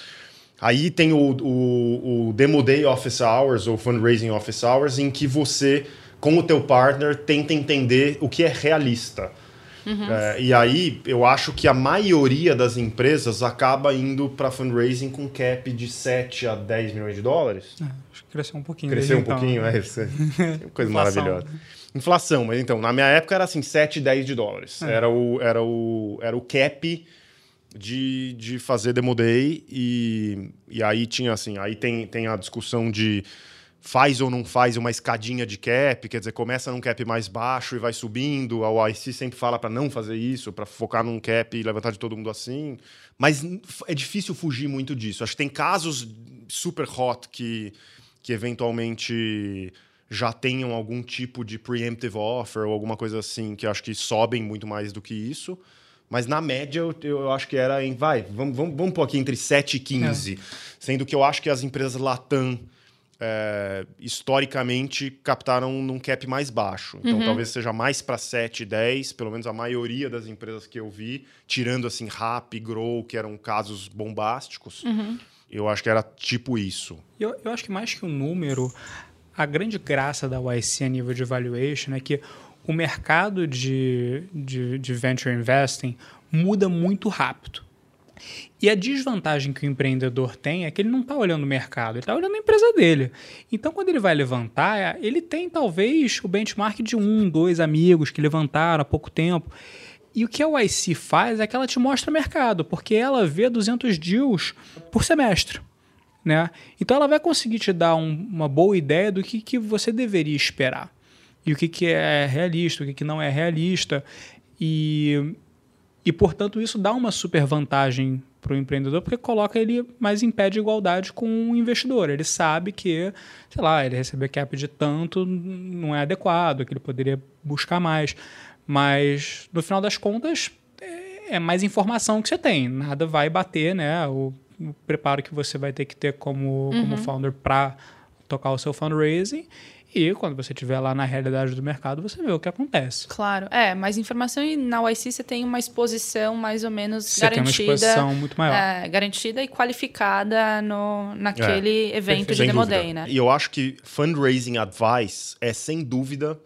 Aí tem o, o, o Demo Day Office Hours, ou Fundraising Office Hours, em que você com o teu partner, tenta entender o que é realista. Uhum. É, e aí, eu acho que a maioria das empresas acaba indo para fundraising com cap de 7 a 10 milhões de dólares. É, acho que cresceu um pouquinho. Cresceu um então. pouquinho, é. Isso é coisa maravilhosa. Inflação, mas então, na minha época era assim, 7, 10 de dólares. É. Era, o, era, o, era o cap de, de fazer Demo Day. E, e aí tinha assim, aí tem, tem a discussão de faz ou não faz uma escadinha de cap, quer dizer, começa num cap mais baixo e vai subindo. A OIC sempre fala para não fazer isso, para focar num cap e levantar de todo mundo assim. Mas é difícil fugir muito disso. Acho que tem casos super hot que, que eventualmente já tenham algum tipo de preemptive offer ou alguma coisa assim, que acho que sobem muito mais do que isso. Mas na média eu, eu acho que era em. Vai, vamos, vamos, vamos pôr aqui entre 7 e 15. É. Sendo que eu acho que as empresas Latam é, historicamente captaram num cap mais baixo. Então uhum. talvez seja mais para 7, 10, pelo menos a maioria das empresas que eu vi, tirando assim Rap, Grow, que eram casos bombásticos. Uhum. Eu acho que era tipo isso. Eu, eu acho que mais que o um número, a grande graça da YC a nível de valuation é que o mercado de, de, de venture investing muda muito rápido. E a desvantagem que o empreendedor tem é que ele não está olhando o mercado, ele está olhando a empresa dele. Então, quando ele vai levantar, ele tem talvez o benchmark de um, dois amigos que levantaram há pouco tempo. E o que a YC faz é que ela te mostra mercado, porque ela vê 200 deals por semestre. Né? Então, ela vai conseguir te dar um, uma boa ideia do que, que você deveria esperar. E o que, que é realista, o que, que não é realista. E e, portanto, isso dá uma super vantagem para o empreendedor, porque coloca ele mais em pé de igualdade com o investidor. Ele sabe que, sei lá, ele receber cap de tanto não é adequado, que ele poderia buscar mais. Mas, no final das contas, é, é mais informação que você tem. Nada vai bater né, o, o preparo que você vai ter que ter como, uhum. como founder para tocar o seu fundraising e quando você estiver lá na realidade do mercado, você vê o que acontece. Claro. É, mais informação e na YC você tem uma exposição mais ou menos você garantida. Tem uma exposição muito maior. É, garantida e qualificada no, naquele é, evento de Demo Day, né? E eu acho que fundraising advice é, sem dúvida,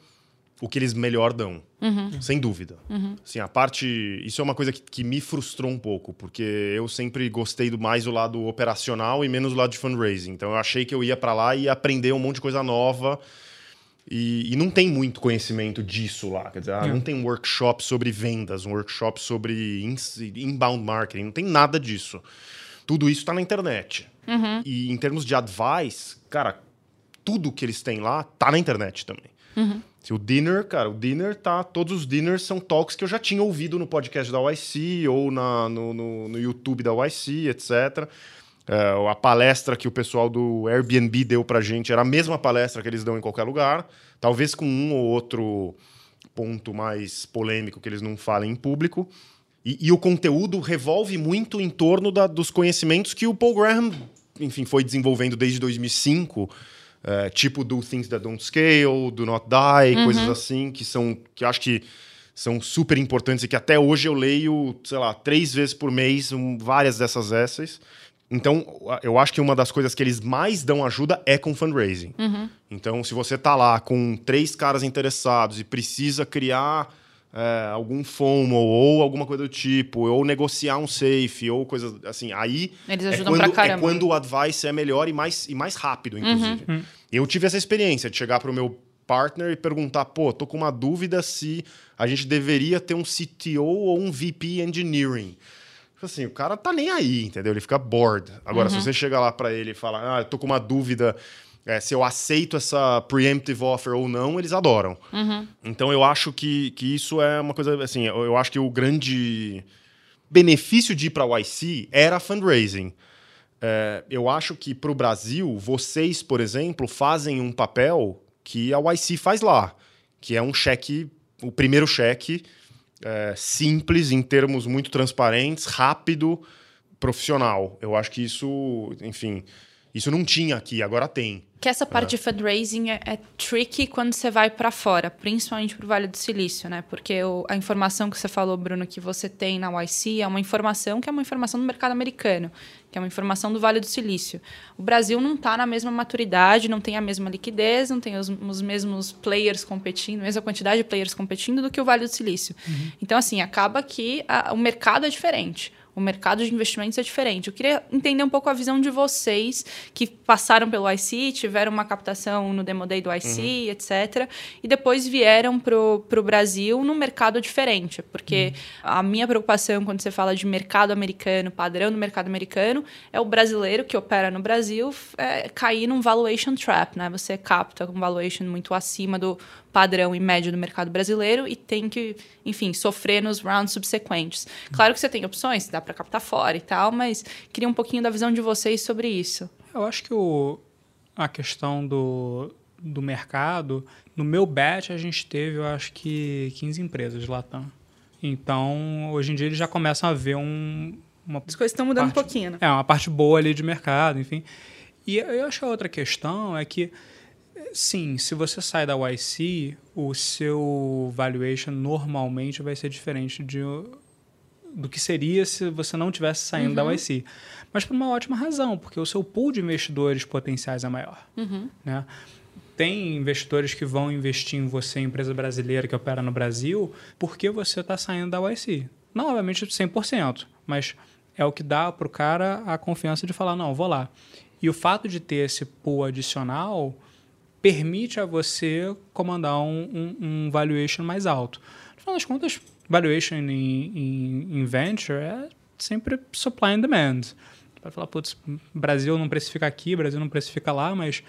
o que eles melhor dão. Uhum. Sem dúvida. Uhum. Assim, a parte. Isso é uma coisa que, que, me frustrou um pouco, porque eu sempre gostei do mais do lado operacional e menos do lado de fundraising. Então eu achei que eu ia para lá e ia aprender um monte de coisa nova. E, e, não tem muito conhecimento disso lá. Quer dizer, ah, não tem um workshop sobre vendas, um workshop sobre inbound marketing, não tem nada disso. Tudo isso está na internet. Uhum. E em termos de advice, cara, tudo que eles têm lá tá na internet também. Uhum. O dinner, cara, o dinner tá. Todos os dinners são talks que eu já tinha ouvido no podcast da YC ou na, no, no, no YouTube da YC, etc. É, a palestra que o pessoal do Airbnb deu pra gente era a mesma palestra que eles dão em qualquer lugar, talvez com um ou outro ponto mais polêmico que eles não falem em público. E, e o conteúdo revolve muito em torno da, dos conhecimentos que o Paul Graham, enfim, foi desenvolvendo desde 2005 é, tipo Do Things That Don't Scale, Do Not Die, coisas assim, que são, que acho que são super importantes e que até hoje eu leio, sei lá, três vezes por mês, um, várias dessas essays. Então, eu acho que uma das coisas que eles mais dão ajuda é com fundraising. Então, se você tá lá com três caras interessados e precisa criar é, algum FOMO ou alguma coisa do tipo, ou negociar um safe, ou coisa assim, aí Eles é ajudam quando, pra é caramba. quando o advice é melhor e mais, e mais rápido, inclusive. Eu tive essa experiência de chegar pro meu partner e perguntar, pô, tô com uma dúvida se a gente deveria ter um CTO ou um VP Engineering. Assim, o cara tá nem aí, entendeu? Ele fica bored. Agora, se você chega lá para ele e falar, ah, eu tô com uma dúvida é, se eu aceito essa preemptive offer ou não, eles adoram. Então, eu acho que, que isso é uma coisa, assim, eu, eu acho que o grande benefício de ir para o YC era fundraising. É, eu acho que para o Brasil, vocês, por exemplo, fazem um papel que a YC faz lá, que é um cheque, o primeiro cheque, é, simples, em termos muito transparentes, rápido, profissional. Eu acho que isso, enfim, isso não tinha aqui, agora tem. Que essa parte de fundraising é, é tricky quando você vai para fora, principalmente para o Vale do Silício, né? Porque o- a informação que você falou, Bruno, que você tem na YC é uma informação que é uma informação do mercado americano, que é uma informação do Vale do Silício. O Brasil não está na mesma maturidade, não tem a mesma liquidez, não tem os, os mesmos players competindo, a mesma quantidade de players competindo do que o Vale do Silício. Então, assim, acaba que a- o mercado é diferente. O mercado de investimentos é diferente. Eu queria entender um pouco a visão de vocês que passaram pelo IC, tiveram uma captação no Demo Day do IC, etc. E depois vieram para o Brasil num mercado diferente. Porque a minha preocupação quando você fala de mercado americano, padrão do mercado americano, é o brasileiro que opera no Brasil é, cair num valuation trap. Né? Você capta um valuation muito acima do padrão e médio do mercado brasileiro e tem que, enfim, sofrer nos rounds subsequentes. Claro que você tem opções, dá para captar fora e tal, mas queria um pouquinho da visão de vocês sobre isso. Eu acho que o, a questão do, do mercado, no meu batch a gente teve, eu acho que 15 empresas de Latam. Então, hoje em dia eles já começam a ver um, uma As coisas estão mudando um Parte- pouquinho, né? É, uma parte boa ali de mercado, enfim. E eu acho que a outra questão é que, sim, se você sai da YC, o seu valuation normalmente vai ser diferente de, do que seria se você não tivesse saindo da YC. Mas por uma ótima razão, porque o seu pool de investidores potenciais é maior. Né? Tem investidores que vão investir em você, empresa brasileira que opera no Brasil, porque você está saindo da YC. Não, obviamente, 100%, mas é o que dá para o cara a confiança de falar, não, vou lá. E o fato de ter esse pool adicional permite a você comandar um, um, um valuation mais alto. No final das contas, valuation em, em, em venture é sempre supply and demand. Vai falar, putz, Brasil não precifica aqui, Brasil não precifica lá, mas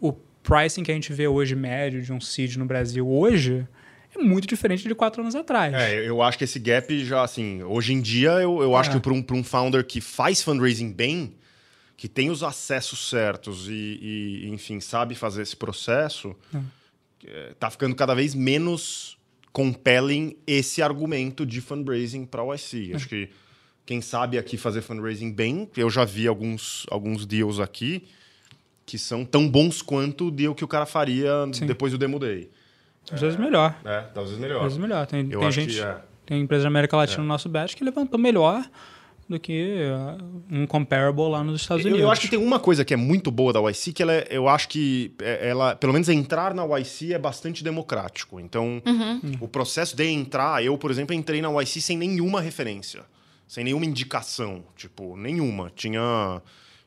o pricing que a gente vê hoje médio de um seed no Brasil hoje é muito diferente de quatro anos atrás. É, eu acho que esse gap já, assim, hoje em dia, eu, eu acho É. que para um, pra um founder que faz fundraising bem, que tem os acessos certos e, e, enfim, sabe fazer esse processo, é, tá ficando cada vez menos compelling esse argumento de fundraising para o IC. Acho que quem sabe aqui fazer fundraising bem, eu já vi alguns, alguns deals aqui que são tão bons quanto o deal que o cara faria Sim. depois do Demo Day. Às vezes melhor. É, talvez Às melhor. vezes melhor. Tem, tem gente, é. tem empresa da América Latina no nosso batch que levantou melhor do que uh, um comparable lá nos Estados Eu, Unidos. eu acho que tem uma coisa que é muito boa da YC, que ela é- eu acho que é- ela, pelo menos entrar na YC é bastante democrático. Então, o processo de entrar, eu, por exemplo, entrei na YC sem nenhuma referência, sem nenhuma indicação, tipo, nenhuma. Tinha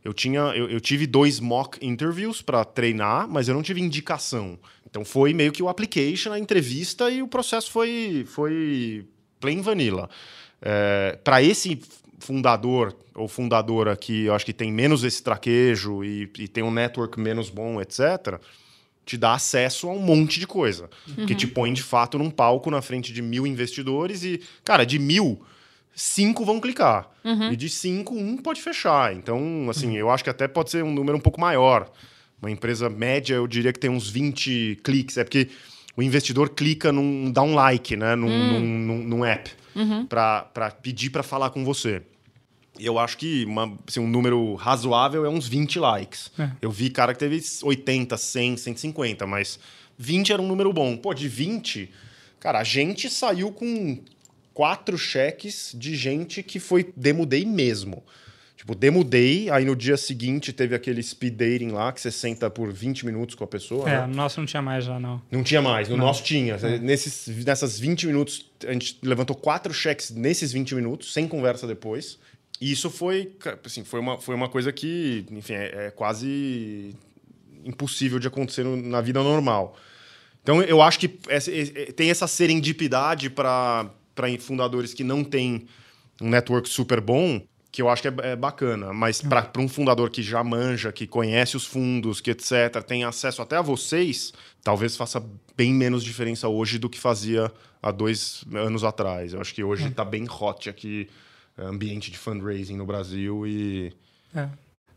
eu tinha eu, eu tive dois mock interviews para treinar, mas eu não tive indicação. Então foi meio que o application, a entrevista e o processo foi foi plain vanilla. para esse fundador ou fundadora que eu acho que tem menos esse traquejo e, e tem um network menos bom, etc., te dá acesso a um monte de coisa. Que te põe de fato num palco na frente de mil investidores e, cara, de mil, cinco vão clicar. E de cinco, um pode fechar. Então, assim, eu acho que até pode ser um número um pouco maior. Uma empresa média, eu diria que tem uns 20 cliques. É porque o investidor clica num. dá um like, né? Num, num, num- num app. Pra, pra pedir pra falar com você. eu acho que uma, assim, um número razoável é uns 20 likes. É. Eu vi cara que teve 80, 100, 150, mas 20 era um número bom. Pô, de 20, cara, a gente saiu com quatro cheques de gente que foi demo day mesmo. Tipo, demo day, aí no dia seguinte teve aquele speed dating lá, que você senta por 20 minutos com a pessoa. É, né? no nosso não tinha mais já, não. Não tinha mais, no Não. nosso tinha. Nesses, nessas 20 minutos, a gente levantou quatro cheques nesses 20 minutos, sem conversa depois. E isso foi, assim, foi, uma, foi uma coisa que, enfim, é, é quase impossível de acontecer na vida normal. Então, eu acho que essa- tem essa serendipidade para fundadores que não têm um network super bom, que eu acho que é, é bacana. Mas para um fundador que já manja, que conhece os fundos, que etc., tem acesso até a vocês, talvez faça bem menos diferença hoje do que fazia há dois anos atrás. Eu acho que hoje está bem hot aqui, é, ambiente de fundraising no Brasil e... É.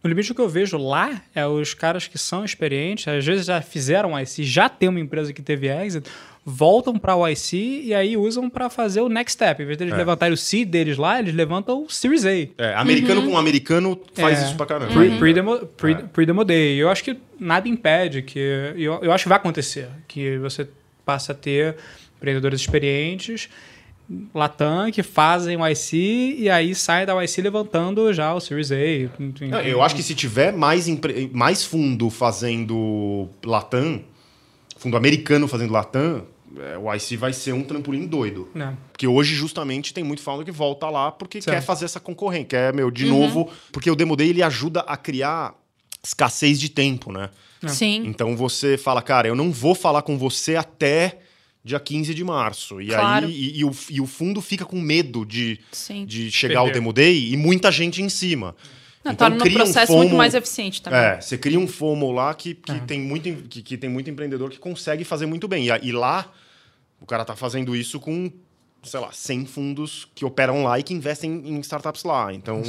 No limite, o que eu vejo lá é os caras que são experientes, às vezes já fizeram IC, já tem uma empresa que teve exit, voltam para o IC e aí usam para fazer o next step. Em vez deles É. levantarem o C deles lá, eles levantam o Series A. É, americano com americano faz É. isso pra caramba. Pre- Pre-demo pre, É. pre-demo day. Eu acho que nada impede que. Eu, eu acho que vai acontecer. Que você passa a ter empreendedores experientes, Latam, que fazem o IC e aí saem da IC levantando já o Series A. Não, eu acho que se tiver mais, empre- mais fundo fazendo Latam, fundo americano fazendo Latam, é, o IC vai ser um trampolim doido. Né? Porque hoje, justamente, tem muito founder que volta lá porque Certo. quer fazer essa concorrência, quer, meu, de novo. Porque o Demo Day ele ajuda a criar escassez de tempo, né? Sim. Então você fala, cara, eu não vou falar com você até dia 15 de março. E Claro. aí e, e o, e o fundo fica com medo de, Sim. de chegar ao Perder. Demo Day e muita gente em cima. Não, Então, torna o cria um processo muito FOMO. mais eficiente também. É, você cria um FOMO lá que, que, É. tem muito, que, que tem muito empreendedor que consegue fazer muito bem. E, e lá, o cara tá fazendo isso com, sei lá, 100 fundos que operam lá e que investem em startups lá. Então.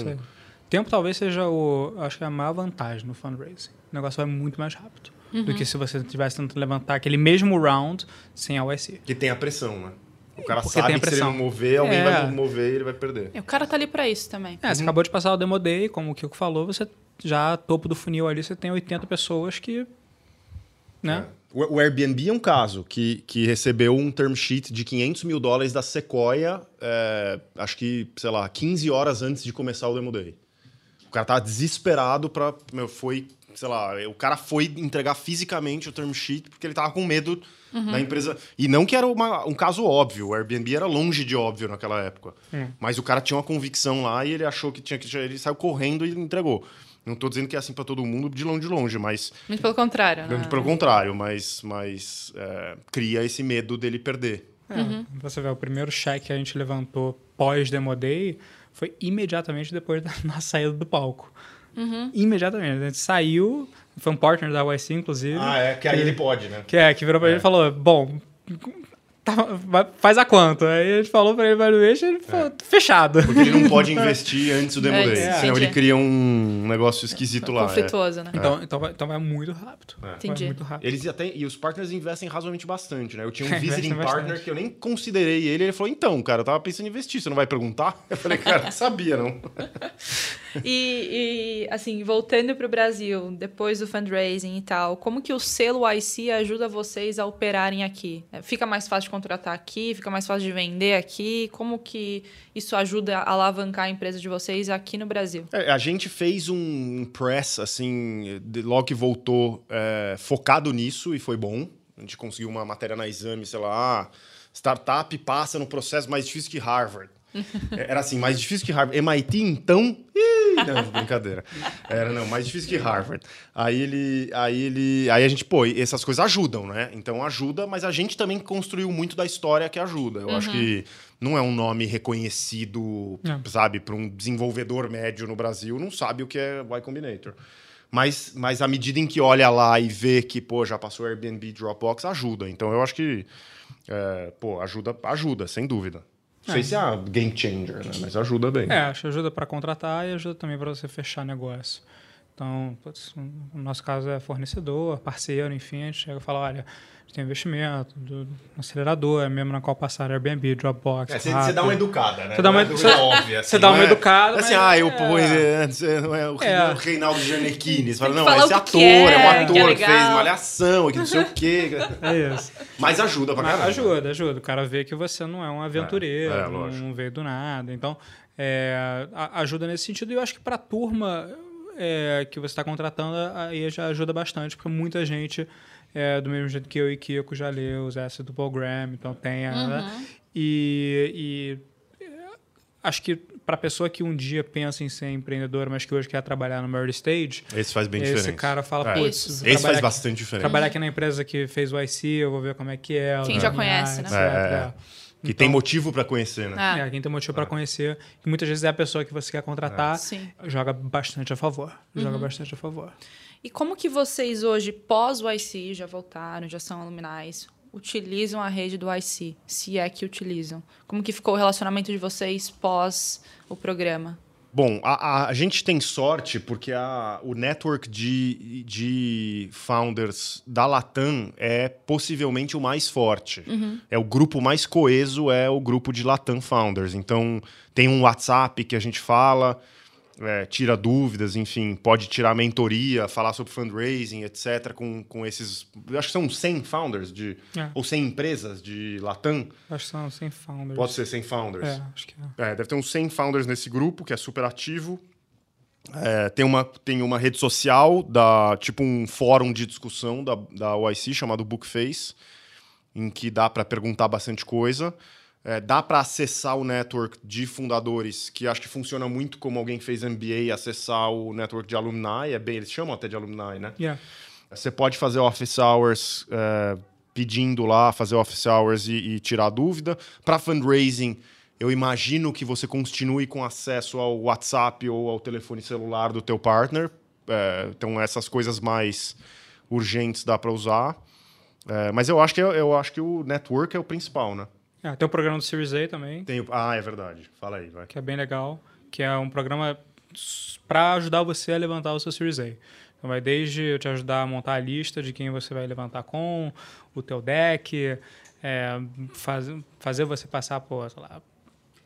Tempo talvez seja o. Acho que é a maior vantagem no fundraising. O negócio vai muito mais rápido do que se você tivesse tentando levantar aquele mesmo round sem a OSC. que tem a pressão, né? O cara Porque sabe que se ele não mover, alguém É. vai mover e ele vai perder. E O cara tá ali pra isso também. É, você acabou de passar o Demo Day, como o Kiko falou, você já topo do funil ali, você tem 80 pessoas que. Né? É. O, Airbnb é um caso que, que recebeu um term sheet de 500 mil dólares da Sequoia, é, acho que, sei lá, 15 horas antes de começar o Demo Day. O cara tava desesperado pra. Meu, foi, sei lá, o cara foi entregar fisicamente o term sheet porque ele tava com medo da empresa. E não que era uma- um caso óbvio, o Airbnb era longe de óbvio naquela época. Mas o cara tinha uma convicção lá e ele achou que tinha que. Ele saiu correndo e entregou. Não tô dizendo que é assim pra todo mundo, de longe de longe, mas Muito pelo contrário, né? muito pelo contrário, mas, mas é, cria esse medo dele perder. É, Você vê, o primeiro cheque que a gente levantou pós-Demo Day foi imediatamente depois da nossa saída do palco. Imediatamente. A gente saiu, foi um partner da YC, inclusive. é, que aí ele pode, né? Que é, que virou pra É. ele e falou: Bom, tá- faz a quanto? Aí a gente falou pra ele valuation ele falou: fechado. Porque ele não pode investir antes do Demo É, Day. é. Senão ele cria um negócio esquisito lá. é. Conflituoso, né? Então, então, vai, então vai muito rápido. É. Vai Entendi. muito rápido. Eles até, e os partners investem razoavelmente bastante, né? Eu tinha um visiting bastante. partner que eu nem considerei ele. Ele falou: então, cara, eu tava pensando em investir, você não vai perguntar? Eu falei, cara, não sabia, não. E, e, assim, voltando para o Brasil, depois do fundraising e tal, como que o selo IC ajuda vocês a operarem aqui? É, Fica mais fácil de contratar aqui? Fica mais fácil de vender aqui? Como que isso ajuda a alavancar a empresa de vocês aqui no Brasil? É, a gente fez um press, assim, de- logo que voltou, é, focado nisso e foi bom. A gente conseguiu uma matéria na exame, sei lá, ah, startup passa no processo mais difícil que Harvard. É, Era assim, mais difícil que Harvard. MIT, então? Não, brincadeira. Era, não, mais difícil que Harvard. Aí ele. Aí ele. Aí a gente, pô, essas coisas ajudam, né? Então ajuda, mas a gente também construiu muito da história que ajuda. Eu acho que não é um nome reconhecido, Não. sabe, para um desenvolvedor médio no Brasil, não sabe o que é Y Combinator. Mas, mas à medida em que olha lá e vê que, pô, já passou Airbnb Dropbox, ajuda. Então eu acho que, é, pô, ajuda, ajuda, sem dúvida. Não sei se é a game changer, né? Mas ajuda bem. É, acho que ajuda para contratar e ajuda também para você fechar negócio. Então, putz, no nosso caso é fornecedor, parceiro, enfim, a gente chega e fala, olha, tem investimento, do, do acelerador, mesmo na qual passaram Airbnb, Dropbox. É, você, você dá uma educada, né? Você dá uma, é você, óbvia, assim, você dá não uma é- educada. Assim, mas ah, eu é- pô, é, não é o É. Reinaldo Giannettini. Você fala, não, esse ator, é, é, um que é ator que, fez malhação, que não sei o quê. É isso. Mas ajuda pra caramba. ajuda, ajuda. O cara vê que você não é um aventureiro, É, é, não, veio do nada. Então, é, ajuda nesse sentido. E eu acho que para a turma é, que você está contratando, aí já ajuda bastante, porque muita gente, é, do mesmo jeito que eu e Kiko, já leu os Assets do Paul Graham, então tem. a- Uhum. E, e, é, acho que para a pessoa que um dia pensa em ser empreendedora, mas que hoje quer trabalhar no early stage, Esse faz bem esse diferente. cara fala, É. putz, Esse faz aqui- bastante diferença. Trabalhar aqui na empresa que fez o IC, eu vou ver como é que é. Quem já conhece, né? etc. É, Que tem motivo pra conhecer, né? Ah, É, quem tem motivo para conhecer. E muitas vezes é a pessoa que você quer contratar, joga bastante a favor. Joga bastante a favor. E como que vocês hoje, pós o IC, já voltaram, já são aluminais, utilizam a rede do IC, se é que utilizam? Como que ficou o relacionamento de vocês pós o programa? Bom, a, a- gente tem sorte porque a- o network de, de founders da Latam é possivelmente o mais forte. É o grupo mais coeso, é o grupo de Latam Founders. Então, tem um WhatsApp que a gente fala, é, tira dúvidas, enfim, pode tirar mentoria, falar sobre fundraising, etc., com, com esses. Acho que são 100 founders de, É. ou 100 empresas de Latam. Acho que são 100 founders. Pode ser 100 founders. É, acho que é. É, deve ter uns 100 founders nesse grupo, que é super ativo. É, tem, uma, tem uma rede social, da, tipo um fórum de discussão da, da OIC, chamado Bookface, em que dá para perguntar bastante coisa. É, dá para acessar o network de fundadores, que acho que funciona muito como alguém que fez MBA, acessar o network de alumni. É bem, eles chamam até de alumni, né? Yeah. Você pode fazer office hours é, pedindo lá, fazer office hours e, e tirar dúvida. Para fundraising, eu imagino que você continue com acesso ao WhatsApp ou ao telefone celular do teu partner. É, então, essas coisas mais urgentes dá para usar. É, mas eu acho, que, eu acho que o network é o principal, né? É, tem o programa do Series A também, Tem o- ah, é verdade. Fala aí, vai. que é bem legal, que é um programa para ajudar você a levantar o seu Series A. Então vai desde eu te ajudar a montar a lista de quem você vai levantar com, o teu deck, é, faz, fazer você passar por, lá,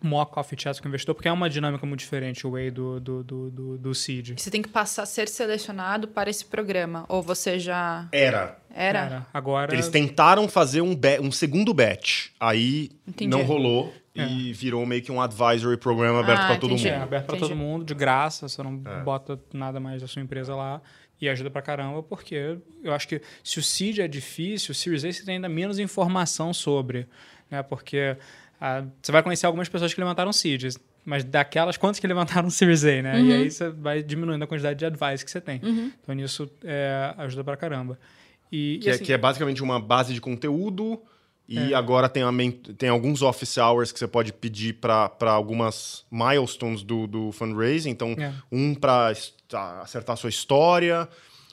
mock coffee chats com o investidor, porque é uma dinâmica muito diferente o way do, do, do, do, do seed. Você tem que passar a ser selecionado para esse programa, ou você já Era. era? Cara, agora... Eles tentaram fazer um, be- um segundo batch. Aí Entendi. não rolou e virou meio que um advisory program aberto Ah, para todo entendi. É, mundo. aberto para todo mundo, de graça, você não É. bota nada mais da sua empresa lá e ajuda pra caramba, porque eu acho que se o seed é difícil, o Series A você tem ainda menos informação sobre, né? Porque ah, você vai conhecer algumas pessoas que levantaram seeds, mas daquelas, quantas que levantaram Series A, né? Uhum. E aí você vai diminuindo a quantidade de advice que você tem. Então nisso é, ajuda pra caramba. E, Que, e é, assim, que é basicamente uma base de conteúdo. E É. agora tem, tem alguns office hours que você pode pedir para algumas milestones do, do fundraising. Então, É. um para acertar a sua história.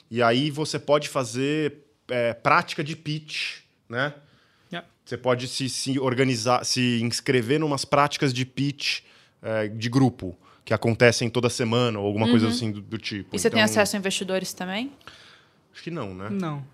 E aí você pode fazer é, prática de pitch, né? Você pode se, se organizar, se inscrever numas práticas de pitch é, de grupo, que acontecem toda semana, ou alguma coisa assim do, do tipo. Uhum. E você tem Então, acesso a investidores também? Acho que não, né? Não.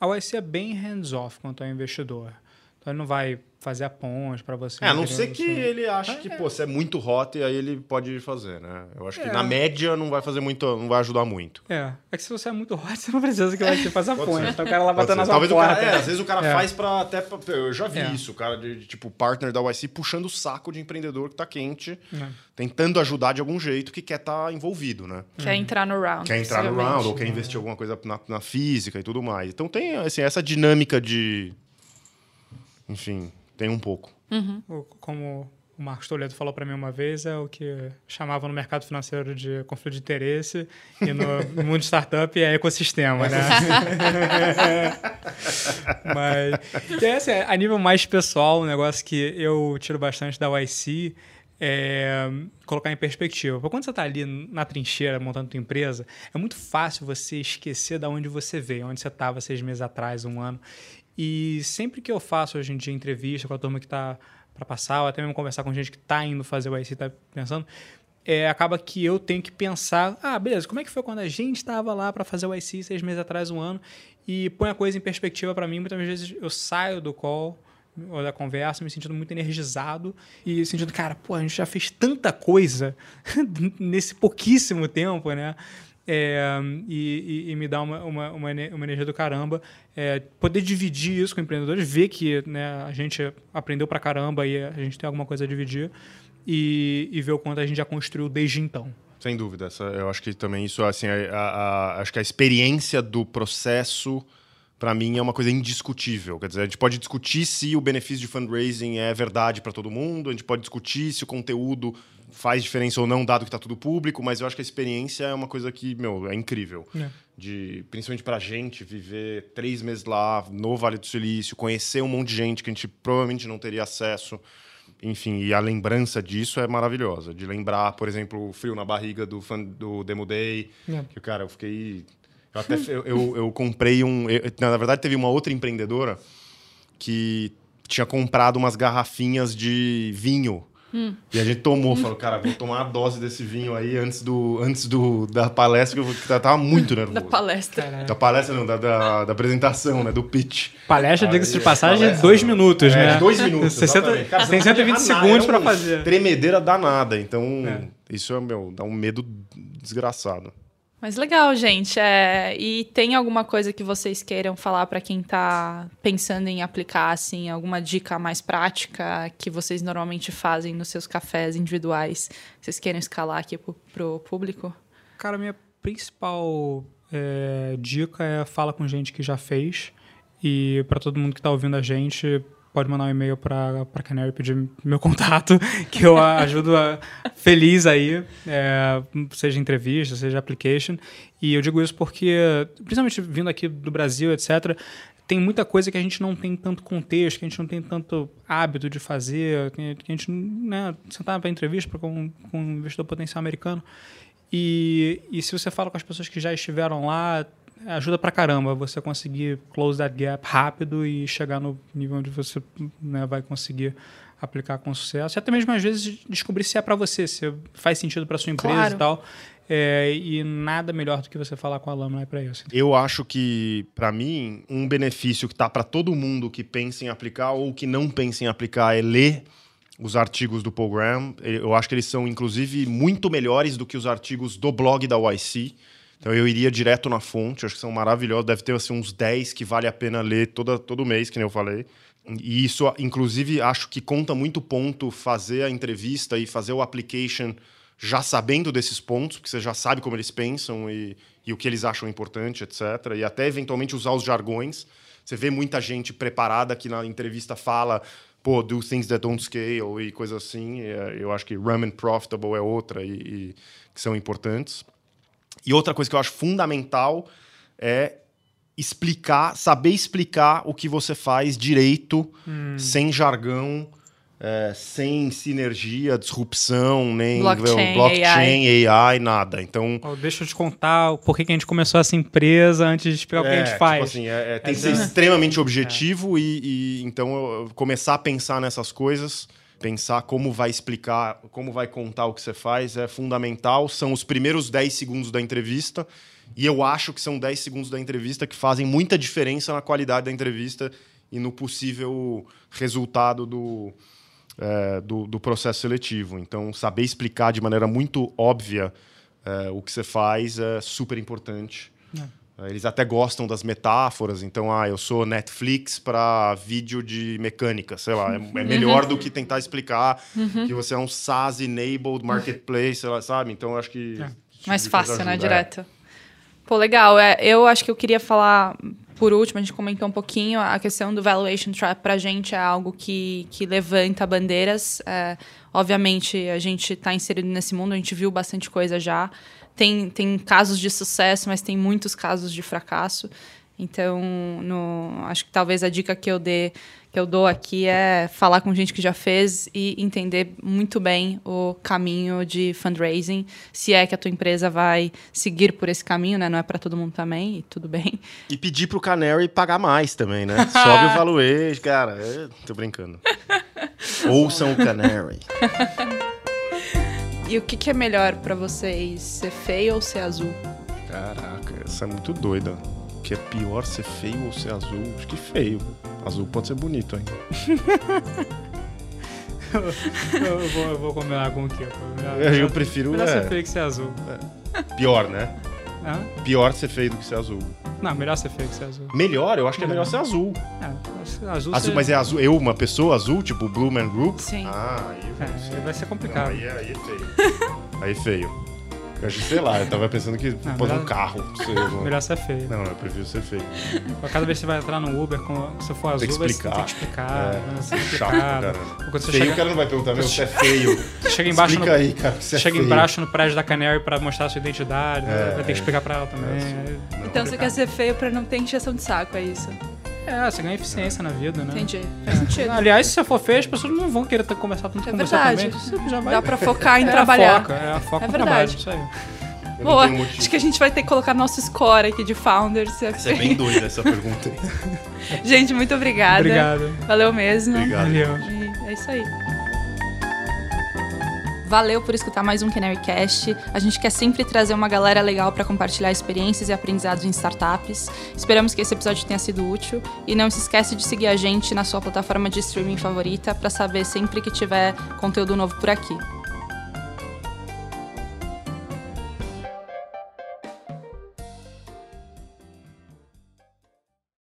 A OIC é bem hands-off quanto ao investidor. Então ele não vai fazer a ponte para você. É, a não ser que Você- ele ache que, pô, você é muito hot e aí ele pode fazer, né? Eu acho que É. na média não vai fazer muito, não vai ajudar muito. É, é que se você é muito hot, você não precisa que vai te fazer a ponte. ser. Então o cara lá batendo na sua Talvez o porta. cara, é, às vezes o cara É. faz pra até pra- eu já vi É. isso, o cara de, de, tipo partner da YC puxando o saco de empreendedor que tá quente, É. tentando ajudar de algum jeito que quer estar envolvido, né? Quer entrar no round. Quer entrar no round ou quer investir alguma coisa na, na física e tudo mais. Então tem assim, essa dinâmica de enfim, tem um pouco. O- Como o Marcos Toledo falou para mim uma vez, é o que chamava no mercado financeiro de conflito de interesse e no mundo de startup é ecossistema, né? Mas, e aí, assim, a nível mais pessoal, um negócio que eu tiro bastante da YC é colocar em perspectiva. Porque quando você está ali na trincheira montando tua empresa, é muito fácil você esquecer de onde você veio, onde você estava seis meses atrás, um ano. E sempre que eu faço hoje em dia entrevista com a turma que está para passar, ou até mesmo conversar com gente que está indo fazer o IC, está pensando, é, acaba que eu tenho que pensar, ah, beleza, como é que foi quando a gente estava lá para fazer o IC seis meses atrás, um ano, e põe a coisa em perspectiva para mim. Muitas vezes eu saio do call ou da conversa me sentindo muito energizado e sentindo, cara, pô, a gente já fez tanta coisa nesse pouquíssimo tempo, né? É, e, e, e, me dá uma, uma, uma, energia do caramba. É, poder dividir isso com empreendedores, ver que né, a gente aprendeu pra caramba e a gente tem alguma coisa a dividir e, e ver o quanto a gente já construiu desde então. Sem dúvida. Essa, eu acho que também isso, assim, a, a, a, acho que a experiência do processo, para mim, é uma coisa indiscutível. Quer dizer, a gente pode discutir se o benefício de fundraising é verdade para todo mundo, a gente pode discutir se o conteúdo faz diferença ou não, dado que está tudo público, mas eu acho que a experiência é uma coisa que, meu, é incrível. É. De, principalmente pra gente, viver três meses lá, no Vale do Silício, conhecer um monte de gente que a gente provavelmente não teria acesso. Enfim, e a lembrança disso é maravilhosa. De lembrar, por exemplo, o frio na barriga do, fan, do Demo Day, é. que, cara, eu fiquei... Eu até eu, eu, eu comprei um... Eu, na verdade, teve uma outra empreendedora que tinha comprado umas garrafinhas de vinho Hum. E a gente tomou, falou, cara, vou tomar uma dose desse vinho aí antes, do, antes do, da palestra, que eu tava muito nervoso. Da palestra. Da palestra, não, da, da, da apresentação, né? Do pitch. Palestra, diga-se de passagem, palestra, dois minutos, é, né? Dois minutos. 60, cara, tem 120 segundos para fazer. Tremedeira danada. Então, é. isso é, meu, dá um medo desgraçado. Mas legal, gente. É... E tem alguma coisa que vocês queiram falar para quem está pensando em aplicar, assim, alguma dica mais prática que vocês normalmente fazem nos seus cafés individuais? Vocês querem escalar aqui para o público? Cara, minha principal é, dica é fala com gente que já fez. E para todo mundo que está ouvindo a gente, pode mandar um e-mail para Canary pedir meu contato, que eu ajudo a, feliz aí, é, seja entrevista, seja application. E eu digo isso porque, principalmente vindo aqui do Brasil, etc., tem muita coisa que a gente não tem tanto contexto, que a gente não tem tanto hábito de fazer, que a gente, né, sentar para entrevista com, com um investidor potencial americano. E, e se você fala com as pessoas que já estiveram lá, ajuda pra caramba você conseguir close that gap rápido e chegar no nível onde você né, vai conseguir aplicar com sucesso. E até mesmo às vezes descobrir se é para você, se faz sentido para sua empresa claro. e tal. É, e nada melhor do que você falar com a Lama é para isso. Eu acho que, para mim, um benefício que tá para todo mundo que pensa em aplicar ou que não pensa em aplicar é ler os artigos do program. Eu acho que eles são, inclusive, muito melhores do que os artigos do blog da YC. Então eu iria direto na fonte, acho que são maravilhosos. Deve ter assim, uns 10 que vale a pena ler toda, todo mês, que nem eu falei. E isso, inclusive, acho que conta muito ponto fazer a entrevista e fazer o application já sabendo desses pontos, porque você já sabe como eles pensam e, e o que eles acham importante, etc. E até eventualmente usar os jargões. Você vê muita gente preparada que na entrevista fala, pô, do things that don't scale e coisa assim. E, eu acho que ramen profitable é outra e, e que são importantes. E outra coisa que eu acho fundamental é explicar, saber explicar o que você faz direito, hum. sem jargão, é, sem sinergia, disrupção, nem blockchain, blockchain AI. AI. nada. Então, oh, deixa eu te contar por que a gente começou essa empresa antes de explicar é, o que a gente é, faz. Tipo assim, é, é tem que ser extremamente objetivo e, e, então começar a pensar nessas coisas pensar como vai explicar, como vai contar o que você faz é fundamental. São os primeiros 10 segundos da entrevista. E eu acho que são 10 segundos da entrevista que fazem muita diferença na qualidade da entrevista e no possível resultado do, é, do, do, processo seletivo. Então, saber explicar de maneira muito óbvia é, o que você faz é super importante. É. Eles até gostam das metáforas, então, ah, eu sou Netflix para vídeo de mecânica, sei lá, é, é uhum. melhor do que tentar explicar uhum. que você é um SaaS-enabled marketplace, lá, sabe? Então, eu acho que... É. Mais fácil, né? Direto. Pô, legal. É, eu acho que eu queria falar, por último, a gente comentou um pouquinho, a questão do valuation trap para a gente é algo que, que levanta bandeiras. É, obviamente, a gente está inserido nesse mundo, a gente viu bastante coisa já tem, tem casos de sucesso, mas tem muitos casos de fracasso. Então, no, acho que talvez a dica que eu dê, que eu dou aqui é falar com gente que já fez e entender muito bem o caminho de fundraising, se é que a tua empresa vai seguir por esse caminho, né? Não é para todo mundo também, e tudo bem. E pedir pro Canary pagar mais também, né? Sobe o valuation, cara. Eu tô brincando. Ouçam o Canary. E o que, que é melhor pra vocês, ser feio ou ser azul? Caraca, essa é muito doida. O que é pior ser feio ou ser azul? Acho que feio. Azul pode ser bonito ainda. eu, vou, eu vou combinar com o. Melhor, Eu, melhor- prefiro Melhor é, ser feio que ser azul. pior, né? Hã? Pior ser feio do que ser azul. Não, melhor ser feio que ser azul. Melhor, eu acho que é melhor ser azul. É, azul, Azul, você- mas é azul. Eu, uma pessoa azul, tipo Blue Man Group? Sim. Ah, aí, É, vai ser- aí vai ser Não, complicado. aí, é- aí é feio. aí é feio. Eu acho, sei lá, eu tava pensando que Não, pôr um melhor- carro. não sei, Melhor ser feio. Não, eu prefiro ser feio. Cada vez que você vai entrar no Uber, se for azul, Tem que vai- explicar. tem que explicar. É, né? Chato explicar. Quando você feio, o chega, cara não vai perguntar, meu, você é feio. você chega embaixo Explica no, aí, cara, você é chega feio. embaixo no prédio da Canary pra mostrar sua identidade, É, vai ter que é. explicar pra ela também. Não, Então você quer ser feio pra não ter encheção de saco, é isso? É, você ganha eficiência na vida, né? Entendi. Faz sentido. Aliás, se você for feio, as pessoas não vão querer ter conversado tanto É com você verdade. também. Você já vai... Dá pra focar em é trabalhar. A foca, é a foca É no trabalho, verdade. isso aí. Eu Boa. Acho que a gente vai ter que colocar nosso score aqui de founders. Essa é bem doida, essa pergunta aí. Gente, muito obrigada. Obrigado. Valeu mesmo. Obrigado. Valeu. E é isso aí. Valeu por escutar mais um Canarycast. A gente quer sempre trazer uma galera legal para compartilhar experiências e aprendizados em startups. Esperamos que esse episódio tenha sido útil e não se esquece de seguir a gente na sua plataforma de streaming favorita para saber sempre que tiver conteúdo novo por aqui.